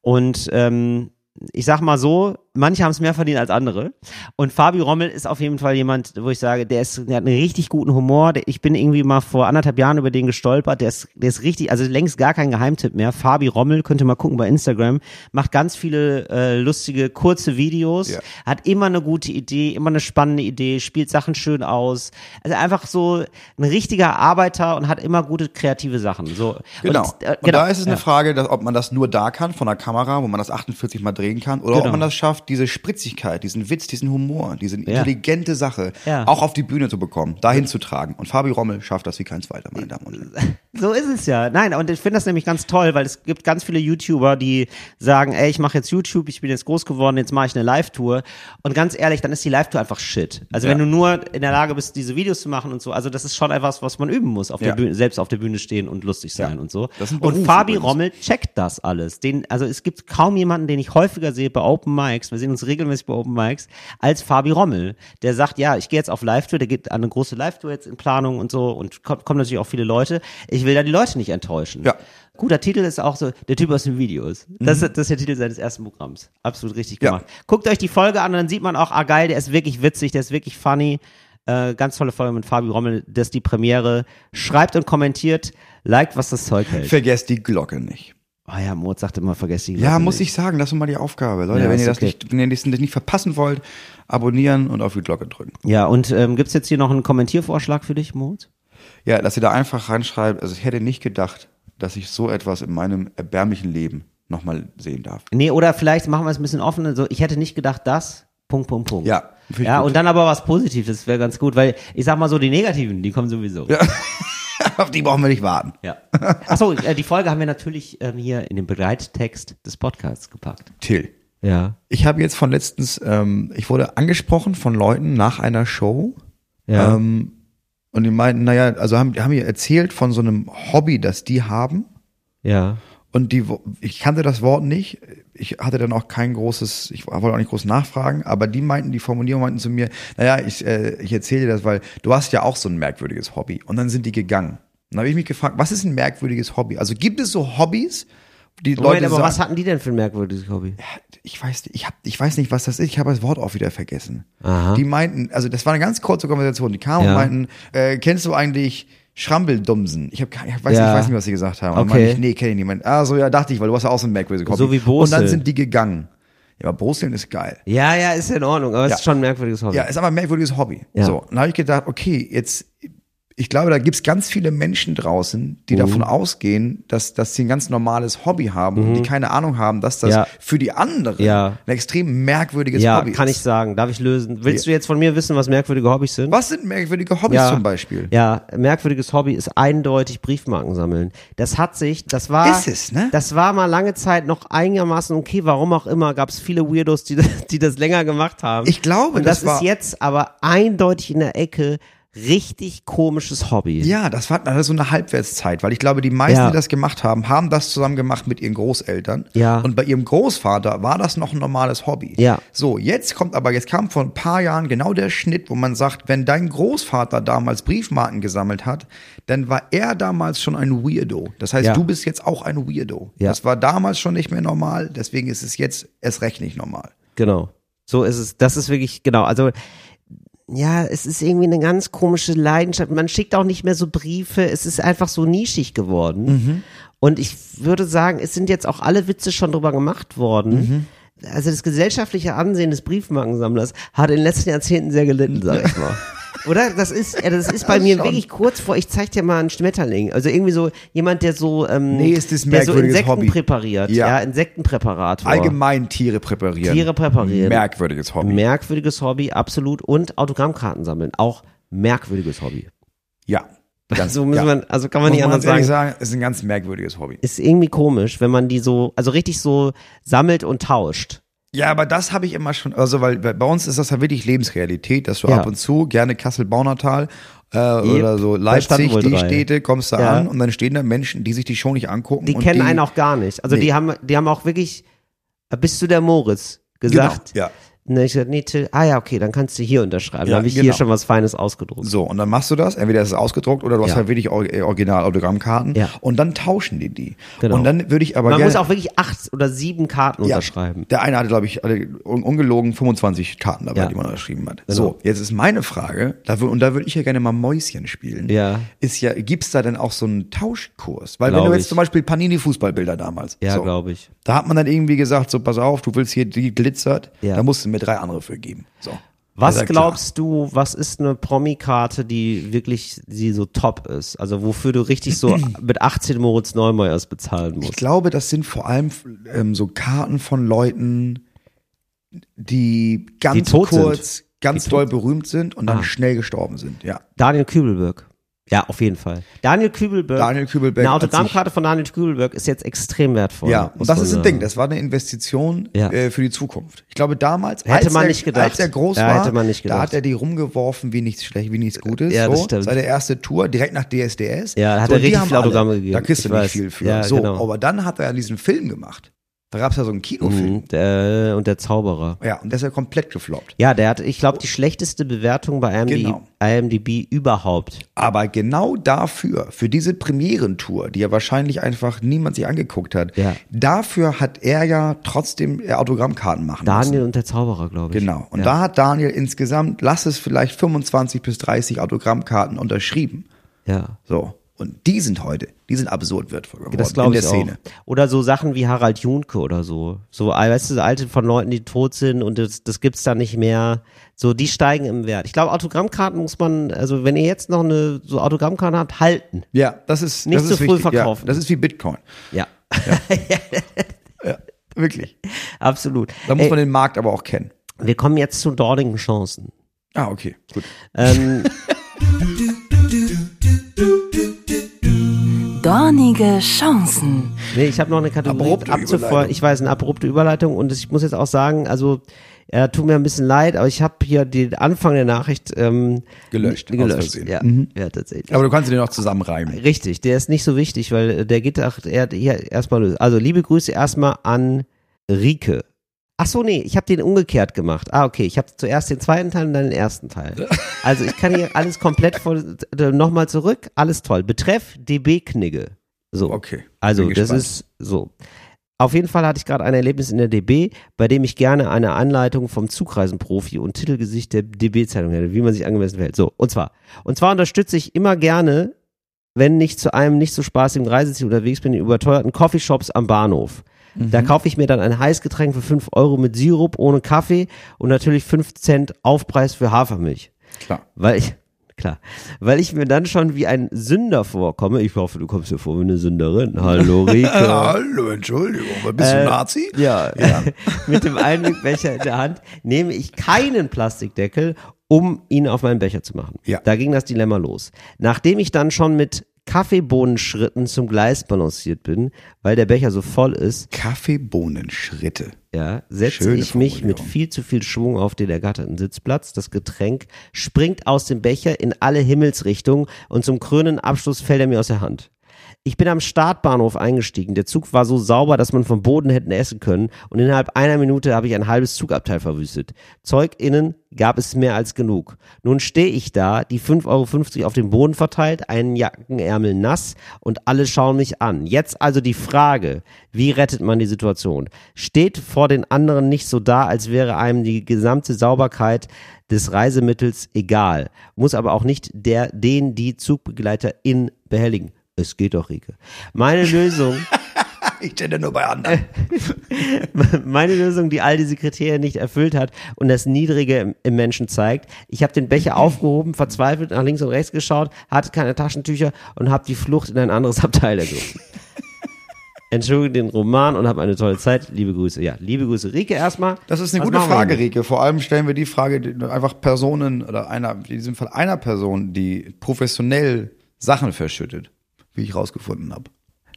und ähm, ich sag mal so, manche haben es mehr verdient als andere. Und Fabi Rommel ist auf jeden Fall jemand, wo ich sage, der ist, der hat einen richtig guten Humor. Der, ich bin irgendwie mal vor anderthalb Jahren über den gestolpert. Der ist, der ist richtig, also längst gar kein Geheimtipp mehr. Fabi Rommel, könnt ihr mal gucken bei Instagram, macht ganz viele äh, lustige, kurze Videos, Ja. hat immer eine gute Idee, immer eine spannende Idee, spielt Sachen schön aus. Also einfach so ein richtiger Arbeiter und hat immer gute kreative Sachen. So. Genau. Und, äh, Und genau. da ist es eine Ja. Frage, dass, ob man das nur da kann, von der Kamera, wo man das 48 Mal drehen kann, oder Genau. ob man das schafft, diese Spritzigkeit, diesen Witz, diesen Humor, diese intelligente Sache Ja. auch auf die Bühne zu bekommen, dahin zu tragen. Und Fabi Rommel schafft das wie kein zweiter, meine Damen und Herren. So ist es ja. Nein, und ich finde das nämlich ganz toll, weil es gibt ganz viele YouTuber, die sagen, ey, ich mache jetzt YouTube, ich bin jetzt groß geworden, jetzt mache ich eine Live-Tour. Und ganz ehrlich, dann ist die Live-Tour einfach Shit. Also Ja. wenn du nur in der Lage bist, diese Videos zu machen und so, also das ist schon etwas, was man üben muss, auf Ja. der Bühne, selbst auf der Bühne stehen und lustig sein und so. Und Fabi übrigens. Rommel checkt das alles. Den, also es gibt kaum jemanden, den ich häufiger sehe bei Open Mics, wir sehen uns regelmäßig bei Open Mics, als Fabi Rommel. Der sagt, ja, ich gehe jetzt auf Live-Tour, der geht an eine große Live-Tour jetzt in Planung und so und kommt, kommen natürlich auch viele Leute. Ich will da die Leute nicht enttäuschen. Ja. Guter Titel ist auch so, der Typ aus den Videos. Das, ist- das ist der Titel seines ersten Programms. Absolut richtig Ja. gemacht. Guckt euch die Folge an und dann sieht man auch, ah geil, der ist wirklich witzig, der ist wirklich funny. Äh, ganz tolle Folge mit Fabi Rommel, das ist die Premiere. Schreibt und kommentiert, liked, was das Zeug hält. Vergesst die Glocke nicht. Oh ja, Mord sagte immer, vergesst die Ja, muss nicht. ich sagen, das ist mal die Aufgabe. Leute, Ja, wenn ihr das okay. nicht, wenn ihr das nicht verpassen wollt, abonnieren und auf die Glocke drücken. Ja, und ähm, gibt's jetzt hier noch einen Kommentiervorschlag für dich, Mord? Ja, dass ihr da einfach reinschreibt, also ich hätte nicht gedacht, dass ich so etwas in meinem erbärmlichen Leben nochmal sehen darf. Nee, oder vielleicht machen wir es ein bisschen offen. Also ich hätte nicht gedacht, das. Punkt, Punkt, Punkt. Ja, Ja, gut. und dann aber was Positives, das wäre ganz gut, weil ich sag mal so, die Negativen, die kommen sowieso. Ja. Auf die brauchen wir nicht warten. Achso, äh, die Folge haben wir natürlich ähm, hier in den Begleittext des Podcasts gepackt. Till. Ja. Ich habe jetzt von letztens, ähm, ich wurde angesprochen von Leuten nach einer Show. Ja. Ähm, und die meinten, naja, also haben, haben mir erzählt von so einem Hobby, das die haben. ja. Und die, ich kannte das Wort nicht. Ich hatte dann auch kein großes, ich wollte auch nicht groß nachfragen, aber die meinten, die Formulierung meinten zu mir, naja, ich, äh, ich erzähle dir das, weil du hast ja auch so ein merkwürdiges Hobby. Und dann sind die gegangen. Und dann habe ich mich gefragt, was ist ein merkwürdiges Hobby? Also gibt es so Hobbys, die Moment, Leute aber sagen, was hatten die denn für ein merkwürdiges Hobby? ich weiß, ich hab, ich weiß nicht, was das ist. Ich habe das Wort auch wieder vergessen. Aha. Die meinten, also das war eine ganz kurze Konversation. Die kamen Ja. und meinten, äh, kennst du eigentlich Schrambeldumsen? Ich, hab, keine- ich, weiß, Ja. ich weiß nicht, was sie gesagt haben. Und Okay. meinte ich, nee, kenne ich niemand. Ah, so, ja, dachte ich, weil du hast ja auch so ein merkwürdiges Hobby. So wie Und Boseln. dann sind die gegangen. Ja, aber Boseln ist geil. Ja, ja, ist in Ordnung, aber es Ja. ist schon ein merkwürdiges Hobby. Ja, ist aber ein merkwürdiges Hobby. Ja. So, dann habe ich gedacht, okay, jetzt, ich glaube, da gibt's ganz viele Menschen draußen, Mhm. die davon ausgehen, dass, dass sie ein ganz normales Hobby haben und die keine Ahnung haben, dass das Mhm. Ja. für die anderen Ja. ein extrem merkwürdiges Ja, Hobby kann ist. ich sagen. Darf ich lösen? Willst du jetzt von mir wissen, was merkwürdige Hobbys sind? Was sind merkwürdige Hobbys ja, zum Beispiel? Ja, merkwürdiges Hobby ist eindeutig Briefmarken sammeln. Das hat sich, das war, Ist es, ne? Das war mal lange Zeit noch einigermaßen okay. Warum auch immer, gab es viele Weirdos, die, das- die das länger gemacht haben. Ich glaube, Und das, das ist jetzt aber eindeutig in der Ecke richtig komisches Hobby. Ja, das war ist so eine Halbwertszeit, weil ich glaube, die meisten, Ja. die das gemacht haben, haben das zusammen gemacht mit ihren Großeltern. Ja. Und bei ihrem Großvater war das noch ein normales Hobby. Ja. So, jetzt kommt aber, jetzt kam vor ein paar Jahren genau der Schnitt, wo man sagt, wenn dein Großvater damals Briefmarken gesammelt hat, dann war er damals schon ein Weirdo. Das heißt, Ja. du bist jetzt auch ein Weirdo. Ja. Das war damals schon nicht mehr normal, deswegen ist es jetzt erst recht nicht normal. Genau. So ist es. Das ist wirklich, genau. Also, ja, es ist irgendwie eine ganz komische Leidenschaft. Man schickt auch nicht mehr so Briefe. Es ist einfach so nischig geworden. Und ich würde sagen, es sind jetzt auch alle Witze schon drüber gemacht worden. Also das gesellschaftliche Ansehen des Briefmarkensammlers hat in den letzten Jahrzehnten sehr gelitten, sag ich mal. Oder? Das ist, ja, das ist bei mir schon. wirklich kurz vor, ich zeig dir mal einen Schmetterling. Also irgendwie so jemand, der so, ähm, Nee, ist das der so Insekten Hobby. präpariert. Ja. Ja, Insektenpräparator. Allgemein Tiere präparieren. Tiere präparieren. Merkwürdiges Hobby. Merkwürdiges Hobby, absolut. Und Autogrammkarten sammeln, auch merkwürdiges Hobby. ja. Ganz, So muss ja. man, also kann man Muss nicht anders sagen. sagen, ist ein ganz merkwürdiges Hobby. Ist irgendwie komisch, wenn man die so, also richtig so sammelt und tauscht. Ja, aber das habe ich immer schon, also weil bei uns ist das ja wirklich Lebensrealität, dass du Ja. ab und zu gerne Kassel-Baunatal äh, oder so Leipzig, die drei. Städte, kommst du Ja. an und dann stehen da Menschen, die sich die Show nicht angucken. Die kennen die, einen auch gar nicht. Also Nee. die haben, die haben auch wirklich, äh, bist du der Moritz gesagt? Genau, ja. Ne, ich gesagt, nee, Till, ah ja, okay, dann kannst du hier unterschreiben. Ja, dann habe ich genau. hier schon was Feines ausgedruckt. So, und dann machst du das, entweder ist es ausgedruckt oder du hast Ja. halt wirklich äh, Original-Autogrammkarten Ja. und dann tauschen die die. Genau. Und dann würde ich aber Man gerne, muss auch wirklich acht oder sieben Karten Ja. unterschreiben. Der eine hatte, glaube ich, un ungelogen 25 Karten dabei, die man unterschrieben hat. Genau. So, jetzt ist meine Frage, und da würde ich ja gerne mal Mäuschen spielen. Ja. Ist ja, gibt's da denn auch so einen Tauschkurs? Weil wenn Glaub du jetzt ich. zum Beispiel Panini-Fußballbilder damals. Ja, so, glaube ich. Da hat man dann irgendwie gesagt, so pass auf, du willst hier die glitzert, Ja. da musst du mir drei andere für geben. So. Was ja glaubst du, was ist eine Promi-Karte, die wirklich, die so top ist? Also wofür du richtig so mit 18 Moritz Neumeyers bezahlen Ich musst? glaube, das sind vor allem ähm, so Karten von Leuten, die ganz Die kurz, sind. ganz doll berühmt sind und dann Ah. schnell gestorben sind. Ja. Daniel Kübelberg. Ja, auf jeden Fall. Daniel Kübelberg. Daniel Kübelberg Eine Autogrammkarte von Daniel Kübelberg ist jetzt extrem wertvoll. Ja, und das ist ein. Ding. Das war eine Investition Ja. äh, für die Zukunft. Ich glaube, damals, Hätte als man er, nicht gedacht. als er groß Ja, war, hätte man nicht da gedacht. hat er die rumgeworfen wie nichts schlecht, wie nichts Gutes. Ja, das so. stimmt. Seine erste Tour direkt nach DSDS. Ja, da hat so, er richtig viele Autogramme alle. gegeben. Da kriegst du Ich nicht viel für. Ja, so, genau. aber dann hat er diesen Film gemacht. Da gab es ja so einen Kinofilm. Mhm, der, und der Zauberer. Ja, und der ist ja komplett gefloppt. Ja, der hat, ich glaube, die schlechteste Bewertung bei IMDb, Genau. IMDb überhaupt. Aber genau dafür, für diese Premierentour, die ja wahrscheinlich einfach niemand sich angeguckt hat, Ja. dafür hat er ja trotzdem äh, Autogrammkarten machen müssen. Daniel und der Zauberer, glaube ich. Genau. Und ja. da hat Daniel insgesamt, lass es vielleicht 25 bis 30 Autogrammkarten unterschrieben. Ja. So. Und die sind heute, die sind absurd wertvoll geworden Das in der Szene. auch. Oder so Sachen wie Harald Junke oder so. So, weißt du, alte von Leuten, die tot sind und das, das gibt's da nicht mehr. So, die steigen im Wert. Ich glaube, Autogrammkarten muss man, also wenn ihr jetzt noch eine so Autogrammkarte habt, halten. Ja, das ist Nicht das zu ist früh wichtig. verkaufen. Ja, das ist wie Bitcoin. Ja. Wirklich. Absolut. Da muss Ey, man den Markt aber auch kennen. wir kommen jetzt zu dornigen Chancen. Ah, okay, gut. Ähm, Dornige Chancen. Nee, ich habe noch eine Kategorie Abrupte abzufeuern. Überleitung. Ich weiß, eine abrupte Überleitung und ich muss jetzt auch sagen, also äh, tut mir ein bisschen leid, aber ich habe hier den Anfang der Nachricht ähm, Gelöscht, gelöscht. Ja, ja, tatsächlich. Aber du kannst den noch zusammenreimen. Richtig, der ist nicht so wichtig, weil äh, der geht auch er hat hier erstmal los. Also liebe Grüße erstmal an Rike. Ach so, nee, ich habe den umgekehrt gemacht. Ah, okay, ich habe zuerst den zweiten Teil und dann den ersten Teil. Also ich kann hier alles komplett voll nochmal zurück. Alles toll. Betreff DB-Knigge. So. Okay. Also, das ist so. Auf jeden Fall hatte ich gerade ein Erlebnis in der DB, bei dem ich gerne eine Anleitung vom Zugreisenprofi und Titelgesicht der DB-Zeitung hätte, wie man sich angemessen verhält. So, und zwar. Und zwar unterstütze ich immer gerne, wenn ich zu einem nicht so spaßigen Reiseziel unterwegs bin, in überteuerten Coffeeshops am Bahnhof. Da kaufe ich mir dann ein Heißgetränk für 5 Euro mit Sirup ohne Kaffee und natürlich 5 Cent Aufpreis für Hafermilch. Klar. Weil ich, klar, weil ich mir dann schon wie ein Sünder vorkomme. Ich hoffe, du kommst dir vor wie eine Sünderin. Hallo, Rike. Hallo, Entschuldigung, bist du Äh, Nazi? Ja, mit dem Einwegbecher in der Hand nehme ich keinen Plastikdeckel, um ihn auf meinen Becher zu machen. Ja. Da ging das Dilemma los. Nachdem ich dann schon mit Kaffeebohnenschritten zum Gleis balanciert bin, weil der Becher so voll ist, Kaffeebohnenschritte. ja, setze Schöne ich mich mit viel zu viel Schwung auf den ergatterten Sitzplatz. Das Getränk springt aus dem Becher in alle Himmelsrichtungen und zum krönenden Abschluss fällt er mir aus der Hand. Ich bin am Startbahnhof eingestiegen. Der Zug war so sauber, dass man vom Boden hätten essen können. Und innerhalb einer Minute habe ich ein halbes Zugabteil verwüstet. ZeugInnen gab es mehr als genug. Nun stehe ich da, die 5,50 Euro auf dem Boden verteilt, einen Jackenärmel nass und alle schauen mich an. Jetzt also die Frage, wie rettet man die Situation? Steht vor den anderen nicht so da, als wäre einem die gesamte Sauberkeit des Reisemittels egal. Muss aber auch nicht der, den, die ZugbegleiterIn behelligen. Es geht doch, Rike. Meine Lösung, Ich stelle nur bei anderen. meine Lösung, die all diese Kriterien nicht erfüllt hat und das Niedrige im, Menschen zeigt. Ich habe den Becher aufgehoben, verzweifelt nach links und rechts geschaut, hatte keine Taschentücher und habe die Flucht in ein anderes Abteil ergriffen. Entschuldige den Roman und habe eine tolle Zeit. Liebe Grüße. Ja, liebe Grüße. Rike erstmal. Das ist eine Was gute Frage? Rike. Vor allem stellen wir die Frage einfach Personen oder einer, in diesem Fall einer Person, die professionell Sachen verschüttet, wie ich rausgefunden habe.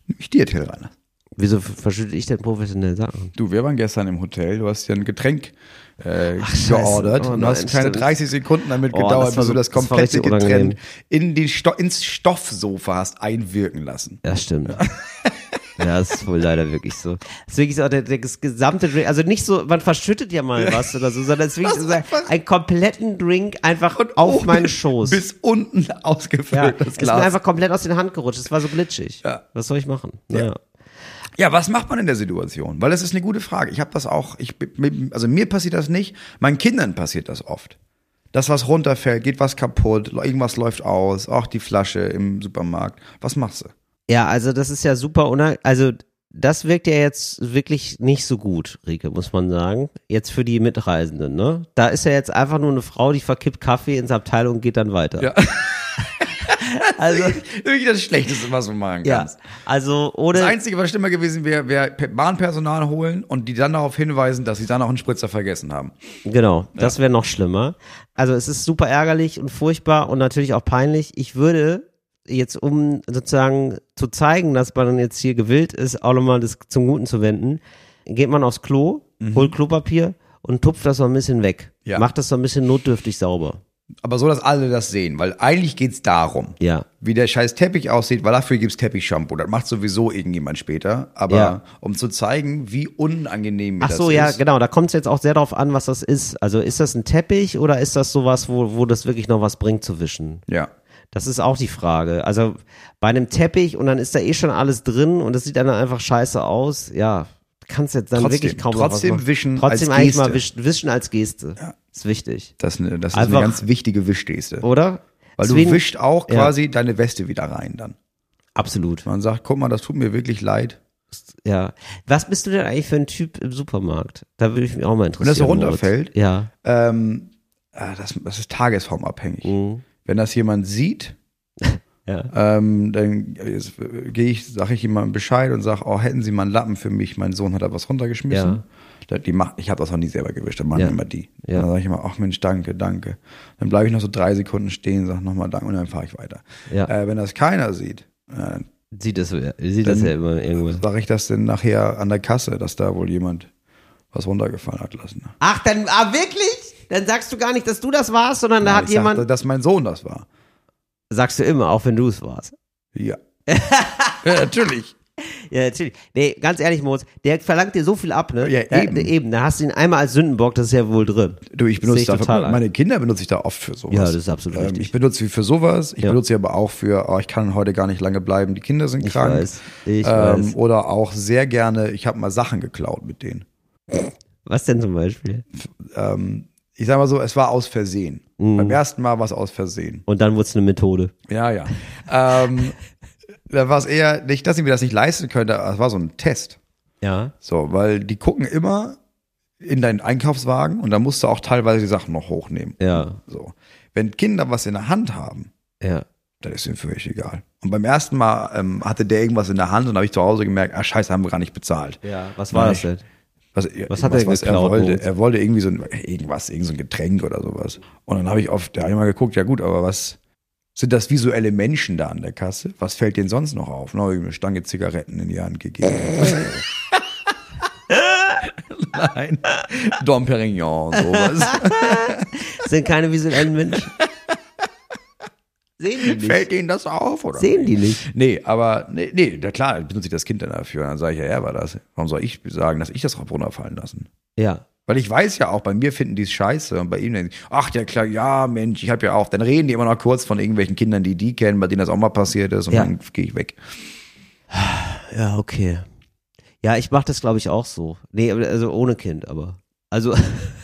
Nämlich dir, Till Reiner. Wieso verschütte ich denn professionell Sachen? Du, wir waren gestern im Hotel, du hast ja ein Getränk äh, Scheiße. geordert Oh und nein, hast keine stimmt. 30 Sekunden damit Oh, gedauert, das bis du so- das das komplette richtig Getränk in die Sto ins Stoffsofa hast einwirken lassen. Ja, stimmt. Ja, das ist wohl leider wirklich so. Das ist wirklich so, der, der gesamte Drink, also nicht so, man verschüttet ja mal was oder so, sondern es ist wirklich so ein kompletten Drink einfach auf oben meinen Schoß. Bis unten Ja, ausgefüllt, es das ist mir Glas. einfach komplett aus den Hand gerutscht. Es war so glitschig. Ja. Was soll ich machen? Naja. Ja, was macht man in der Situation? Weil das ist eine gute Frage. Ich habe das auch, ich, also mir passiert das nicht, meinen Kindern passiert das oft. Dass was runterfällt, geht was kaputt, irgendwas läuft aus, auch die Flasche im Supermarkt. Was machst du? Ja, also das ist ja super unang also das wirkt ja jetzt wirklich nicht so gut, Rike, muss man sagen. Jetzt für die Mitreisenden, ne? Da ist ja jetzt einfach nur eine Frau, die verkippt Kaffee ins Abteil und geht dann weiter. Ja. Also, Wirklich das Schlechteste, was du machen ja. kannst. Also Das ohne, Einzige, was schlimmer gewesen wäre, wäre Pe- Bahnpersonal holen und die dann darauf hinweisen, dass sie dann auch einen Spritzer vergessen haben. genau, das wäre noch schlimmer. Also es ist super ärgerlich und furchtbar und natürlich auch peinlich. Ich würde jetzt, um sozusagen zu zeigen, dass man jetzt hier gewillt ist, auch nochmal das zum Guten zu wenden, geht man aufs Klo, holt Klopapier und tupft das so ein bisschen weg. Ja. Macht das so ein bisschen notdürftig sauber. Aber so, dass alle das sehen, weil eigentlich geht's darum, Ja. wie der scheiß Teppich aussieht, weil dafür gibt's Teppichshampoo. Das macht sowieso irgendjemand später. Aber Ja. um zu zeigen, wie unangenehm Ach das so, ist. ja, genau. Da kommt es jetzt auch sehr darauf an, was das ist. Also ist das ein Teppich oder ist das sowas, wo, wo das wirklich noch was bringt zu wischen? Ja. Das ist auch die Frage. Also bei einem Teppich und dann ist da eh schon alles drin und das sieht dann einfach scheiße aus. Ja, kannst jetzt dann Trotzdem- wirklich kaum noch trotzdem was machen. wischen Trotzdem als eigentlich mal Geste. wischen, wischen als Geste. Ist wichtig. Das, ist eine- das ist Einfach- eine ganz wichtige Wischgeste. Oder? Weil Deswegen- du wischst auch Ja. quasi deine Weste wieder rein dann. Absolut. Man sagt, guck mal, das tut mir wirklich leid. Ja. Was bist du denn eigentlich für ein Typ im Supermarkt? Da würde ich mich auch mal interessieren. das so runterfällt? Ja. Ähm, äh, das, das ist tagesformabhängig. Mhm. Wenn das jemand sieht, Ja. ähm, dann äh, gehe ich, sage ich jemandem Bescheid und sage, oh, hätten Sie mal einen Lappen für mich? Mein Sohn hat da was runtergeschmissen. Da- Die macht, ich habe das noch nie selber gewischt, dann machen Ja. immer die. Ja. Dann sage ich immer, ach Mensch, danke, danke. Dann bleibe ich noch so drei Sekunden stehen, sage nochmal danke und dann fahre ich weiter. Ja. Äh, wenn das keiner sieht, äh, Sieht das, sieht das ja immer irgendwo. sage ich das denn nachher an der Kasse, dass da wohl jemand was runtergefallen hat lassen. Ach, dann, ah, wirklich? Dann sagst du gar nicht, dass du das warst, sondern da hat ich jemand. sagte, dass mein Sohn das war. sagst du immer, auch wenn du es warst. Ja. ja, natürlich. Ja, natürlich. Nee, ganz ehrlich, Moritz, der verlangt dir so viel ab, ne? Ja, Da- eben. eben. Da hast du ihn einmal als Sündenbock, das ist ja wohl drin. Du, ich benutze ich dafür, total ein. meine Kinder benutze ich da oft für sowas. Ja, das ist absolut ähm, richtig. Ich benutze sie für sowas. Ich Ja. benutze sie aber auch für, oh, ich kann heute gar nicht lange bleiben, die Kinder sind Ich krank. weiß, ich ähm, weiß. Oder auch sehr gerne, ich habe mal Sachen geklaut mit denen. Was denn zum Beispiel? Ähm, ich sag mal so, es war aus Versehen. Mhm. Beim ersten Mal war es aus Versehen. Und dann wurde es eine Methode. Ja, ja. ähm, da war es eher nicht, dass ich mir das nicht leisten könnte, aber es war so ein Test. Ja. So, weil die gucken immer in deinen Einkaufswagen und da musst du auch teilweise die Sachen noch hochnehmen. Ja. So. Wenn Kinder was in der Hand haben, Ja. dann ist ihm völlig egal. Und beim ersten Mal ähm, hatte der irgendwas in der Hand und habe ich zu Hause gemerkt, ah scheiße, haben wir gar nicht bezahlt. Ja. Was war Nein, das denn? Was, Was hat er was er geklaut, wollte? Moritz? Er wollte irgendwie so ein, irgendwas, irgend so ein Getränk oder sowas. Und dann habe ich oft, da hab ich mal geguckt, ja gut, aber was sind das visuelle Menschen da an der Kasse? Was fällt denen sonst noch auf? Na, hab ich eine Stange Zigaretten in die Hand gegeben. Nein, Dom Perignon, sowas. Sind keine visuellen Menschen. Sehen die nicht. Fällt denen das auf? Oder? Sehen die nicht. Nee, aber nee, nee, da klar, benutze ich das Kind dann dafür. Und dann sage ich, ja, er war das. Warum soll ich sagen, dass ich das runterfallen lassen? Ja. Weil ich weiß ja auch, bei mir finden die es scheiße und bei ihm denken, ach ja klar, ja Mensch, ich habe ja auch. Dann reden die immer noch kurz von irgendwelchen Kindern, die die kennen, bei denen das auch mal passiert ist und Ja. dann gehe ich weg. Ja, okay. Ja, ich mache das, glaube ich, auch so. Nee, also ohne Kind, aber. Also,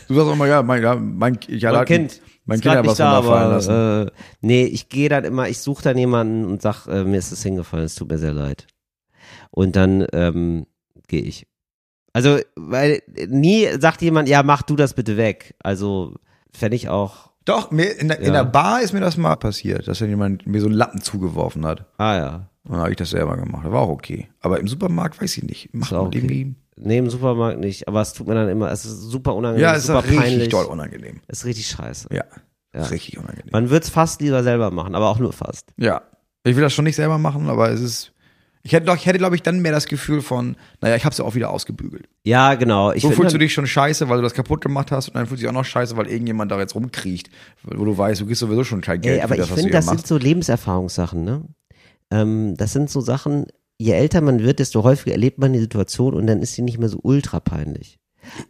Du sagst auch mal, ja, mein, ja, mein, ich mein Kind. Mein Kind hat was nicht da, aber, lassen. Äh, nee, ich gehe dann immer, ich suche dann jemanden und sag, äh, mir ist es hingefallen, es tut mir sehr leid. Und dann ähm, gehe ich. Also, weil nie sagt jemand, ja, mach du das bitte weg. Also, fände ich auch. Doch, mir, in, der, in Ja. der Bar ist mir das mal passiert, dass dann jemand mir so einen Lappen zugeworfen hat. Ah ja. Und dann habe ich das selber gemacht. Das war auch okay. Aber im Supermarkt weiß ich nicht. Macht auch man okay. irgendwie. Nee, im Supermarkt nicht, aber es tut mir dann immer, es ist super unangenehm, Ja, es ist super auch richtig peinlich. doll unangenehm. Es ist richtig scheiße. Ja. Ja. Richtig unangenehm. Man wird's fast lieber selber machen, aber auch nur fast. Ja. Ich will das schon nicht selber machen, aber es ist, Ich hätte, ich hätte, glaube ich, dann mehr das Gefühl von, naja, ich habe sie auch wieder ausgebügelt. Ja, genau. Ich So fühlst du dich schon scheiße, weil du das kaputt gemacht hast und dann fühlst du dich auch noch scheiße, weil irgendjemand da jetzt rumkriecht, wo du weißt, du kriegst sowieso schon kein Geld Ey, aber für das, ich finde, das sind machst. so Lebenserfahrungssachen, ne? Ähm, das sind so Sachen, je älter man wird, desto häufiger erlebt man die Situation und dann ist sie nicht mehr so ultra peinlich.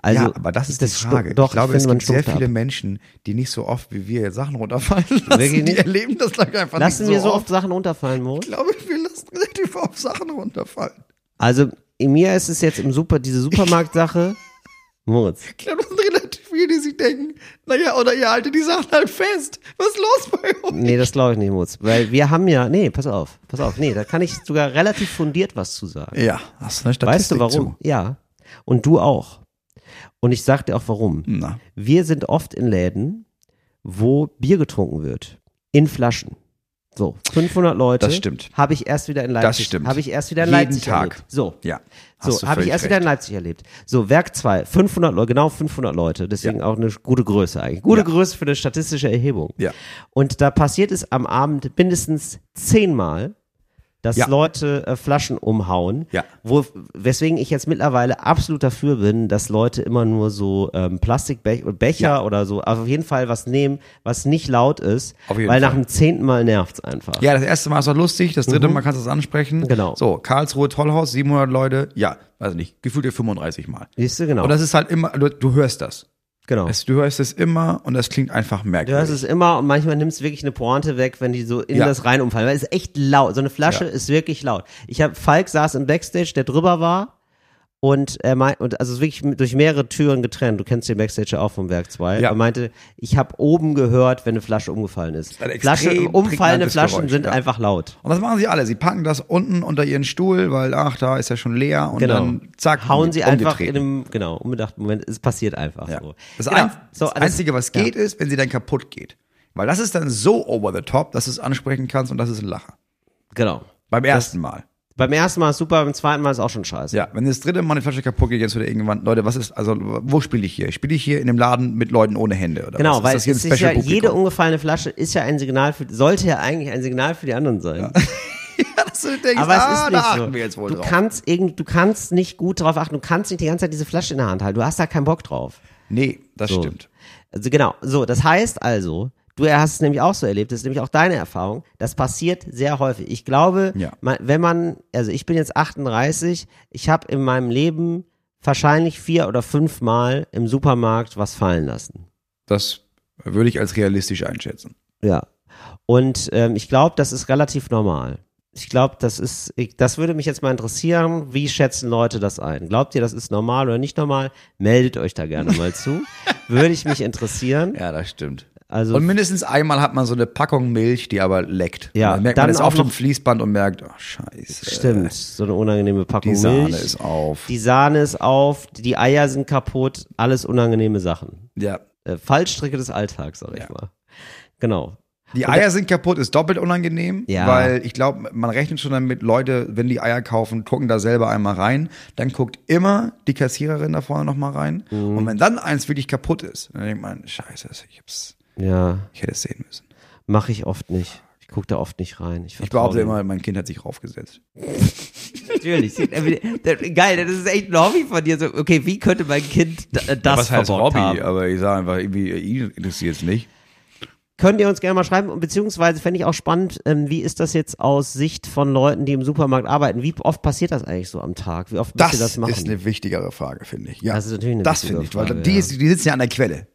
Also, ja, aber das ist die stu- Frage. Doch, ich glaube, es gibt sehr viele ab. Menschen, die nicht so oft wie wir Sachen runterfallen lassen. Wirklich Die erleben das gleich einfach Lassen nicht wir so oft Sachen runterfallen, Moritz? Ich glaube, wir lassen relativ oft Sachen runterfallen. Also, in mir ist es jetzt im Super, diese Supermarktsache. Moritz. Ich glaube, das sind viele, die sich denken, naja, oder ihr haltet die Sachen halt fest. Was ist los bei euch? Nee, das glaube ich nicht, Moritz. Weil wir haben ja, nee, pass auf, pass auf, nee, da kann ich sogar relativ fundiert was zu sagen. Ja, hast du eine Statistik Weißt du warum? Zu. Ja. Und du auch. Und ich sag dir auch warum. Na, Wir sind oft in Läden, wo Bier getrunken wird. In Flaschen. So, 500 Leute. Das stimmt. Habe ich erst wieder in Leipzig. stimmt. Habe ich erst wieder in Jeden Leipzig Tag. erlebt. So. ja. So, habe ich erst wieder in recht. Leipzig erlebt. So, Werk 2, 500 Leute, genau 500 Leute, deswegen auch eine gute Größe eigentlich. Gute Ja. Größe für eine statistische Erhebung. Ja. Und da passiert es am Abend mindestens zehnmal, dass Ja. Leute äh, Flaschen umhauen. Ja. Wo, weswegen ich jetzt mittlerweile absolut dafür bin, dass Leute immer nur so ähm, Plastikbecher Becher Ja. oder so, auf jeden Fall was nehmen, was nicht laut ist, Auf jeden weil nach Fall. dem zehnten Mal nervt's einfach. Ja, das erste Mal ist doch lustig, das dritte Mal kannst du es ansprechen. Mhm. Genau. So, Karlsruhe Tollhaus, 700 Leute, ja, weiß nicht, gefühlt ihr 35 Mal. Siehst du, genau. Und das ist halt immer, du, du hörst das. Genau. Es, du hörst es immer und das klingt einfach Du merkwürdig. hörst es immer und manchmal nimmst du wirklich eine Pointe weg, wenn die so in Ja. das rein umfallen. Weil es ist echt laut. So eine Flasche Ja. ist wirklich laut. Ich habe Falk saß im Backstage, der drüber war und er meint, und also wirklich durch mehrere Türen getrennt. Du kennst den Backstage ja auch vom Werk 2. Ja. Er meinte, ich habe oben gehört, wenn eine Flasche umgefallen ist. ein Flasche, umfallende Flaschen Geräusch, sind ja. einfach laut. Und das machen sie alle. Sie packen das unten unter ihren Stuhl, weil, ach, da ist ja schon leer. Und Genau. dann, zack, Hauen sie einfach in einem, genau, unbedachten Moment. Es passiert einfach Ja. so. Das, genau. ein, so, das Einzige, was geht, ist, wenn sie dann kaputt geht. Weil das ist dann so over the top, dass du es ansprechen kannst und das ist ein Lacher. Genau. Beim ersten Mal. Beim ersten Mal ist super, beim zweiten Mal ist auch schon scheiße. Ja, wenn das dritte Mal eine Flasche kaputt geht, jetzt wieder irgendwann, Leute, was ist, also, wo spiele ich hier? Spiele ich hier in dem Laden mit Leuten ohne Hände? Oder Genau, was? weil ist das hier es ist ja, jede umgefallene Flasche ist ja ein Signal für, sollte ja eigentlich ein Signal für die anderen sein. dass du denkst, Aber es ah, ist da nicht so. wir jetzt wohl du drauf. kannst irgend, du kannst nicht gut drauf achten. Du kannst nicht die ganze Zeit diese Flasche in der Hand halten. Du hast da keinen Bock drauf. Nee, das So. stimmt. Also genau. So, das heißt also, du hast es nämlich auch so erlebt. Das ist nämlich auch deine Erfahrung. Das passiert sehr häufig. Ich glaube, Ja. wenn man, also ich bin jetzt 38. Ich habe in meinem Leben wahrscheinlich vier oder fünf Mal im Supermarkt was fallen lassen. Das würde ich als realistisch einschätzen. Ja. Und ähm, ich glaube, das ist relativ normal. Ich glaube, das ist, ich, das würde mich jetzt mal interessieren, wie schätzen Leute das ein? Glaubt ihr, das ist normal oder nicht normal? Meldet euch da gerne mal zu. Würde ich mich interessieren. Ja, das stimmt. Also Und mindestens einmal hat man so eine Packung Milch, die aber leckt. Ja, dann merkt dann man es auf dem Fließband und merkt, oh scheiße. stimmt, so eine unangenehme Packung Die Sahne Milch. ist auf. Die Sahne ist auf, die Eier sind kaputt, alles unangenehme Sachen. ja. Äh, Fallstricke des Alltags, sag ich Ja. mal. Genau. Die Eier sind kaputt, ist doppelt unangenehm, Ja. weil ich glaube, man rechnet schon damit, Leute, wenn die Eier kaufen, gucken da selber einmal rein, dann guckt immer die Kassiererin da vorne nochmal rein. Mhm. Und wenn dann eins wirklich kaputt ist, dann denkt man, scheiße, ich, hab's, Ja, ich hätte es sehen müssen. mache ich oft nicht. Ich gucke da oft nicht rein. Ich, Ich behaupte immer, mein Kind hat sich raufgesetzt. Natürlich. Geil, das ist echt ein Hobby von dir. So, okay, wie könnte mein Kind d- das Was heißt Hobby? haben? Aber ich sage einfach, irgendwie, ihn interessiert es nicht. Könnt ihr uns gerne mal schreiben, beziehungsweise fände ich auch spannend, ähm, wie ist das jetzt aus Sicht von Leuten, die im Supermarkt arbeiten? Wie oft passiert das eigentlich so am Tag? Wie oft müsst Das, ihr das machen? ist eine wichtigere Frage, finde ich. Ja, Das ist natürlich eine Das finde ich, weil die, ja. ist, die sitzen ja an der Quelle.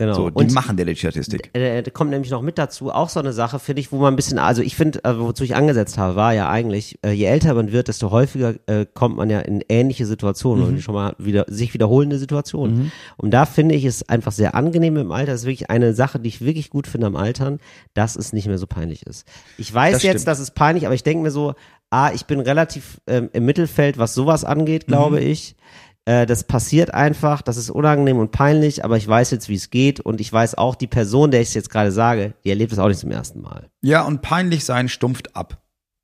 Genau. So, die und machen der Statistik. äh, da kommt nämlich noch mit dazu, auch so eine Sache, finde ich, wo man ein bisschen, also ich finde, äh, wozu ich angesetzt habe, war ja eigentlich, äh, je älter man wird, desto häufiger äh, kommt man ja in ähnliche Situationen und schon mal wieder sich wiederholende Situationen. Und da finde ich es einfach sehr angenehm im Alter. Das ist wirklich eine Sache, die ich wirklich gut finde am Altern, dass es nicht mehr so peinlich ist. Ich weiß Das jetzt, stimmt. dass es peinlich, aber ich denke mir so, ah, ich bin relativ ähm, im Mittelfeld, was sowas angeht, glaube ich. Äh, das passiert einfach, das ist unangenehm und peinlich, aber ich weiß jetzt, wie es geht und ich weiß auch, die Person, der ich es jetzt gerade sage, die erlebt es auch nicht zum ersten Mal. Ja, und peinlich sein stumpft ab.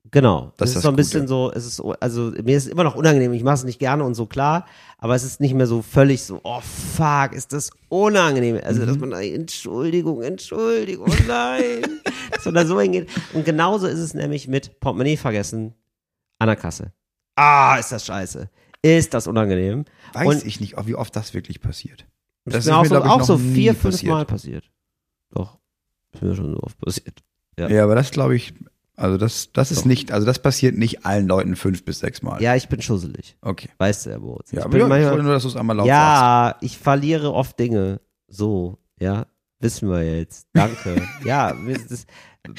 Genau. Das Das, ist das so ein Gute. bisschen so, es ist, also mir ist es immer noch unangenehm, ich mache es nicht gerne und so klar, aber es ist nicht mehr so völlig so, oh fuck, ist das unangenehm. Also, Mhm. dass man, Entschuldigung, Entschuldigung, nein. Sondern so hingeht. Und genauso ist es nämlich mit Portemonnaie vergessen an der Kasse. Ah, ist das scheiße. Ist das unangenehm. Weiß Und- ich nicht, wie oft das wirklich passiert. Das ist mir auch so, auch so vier, fünf passiert. Mal passiert. Doch. Ist mir schon so oft passiert. Ja. Ja, aber das glaube ich, also das, das ist Doch. nicht, also das passiert nicht allen Leuten fünf bis sechs Mal. Ja, ich bin schusselig. Okay. Weißt du ja, Moritz. Ja, ich aber ja, ich wollte nur, dass du es einmal laut sagst. ja, ich verliere oft Dinge. So, ja. Wissen wir jetzt. Danke. ja, das,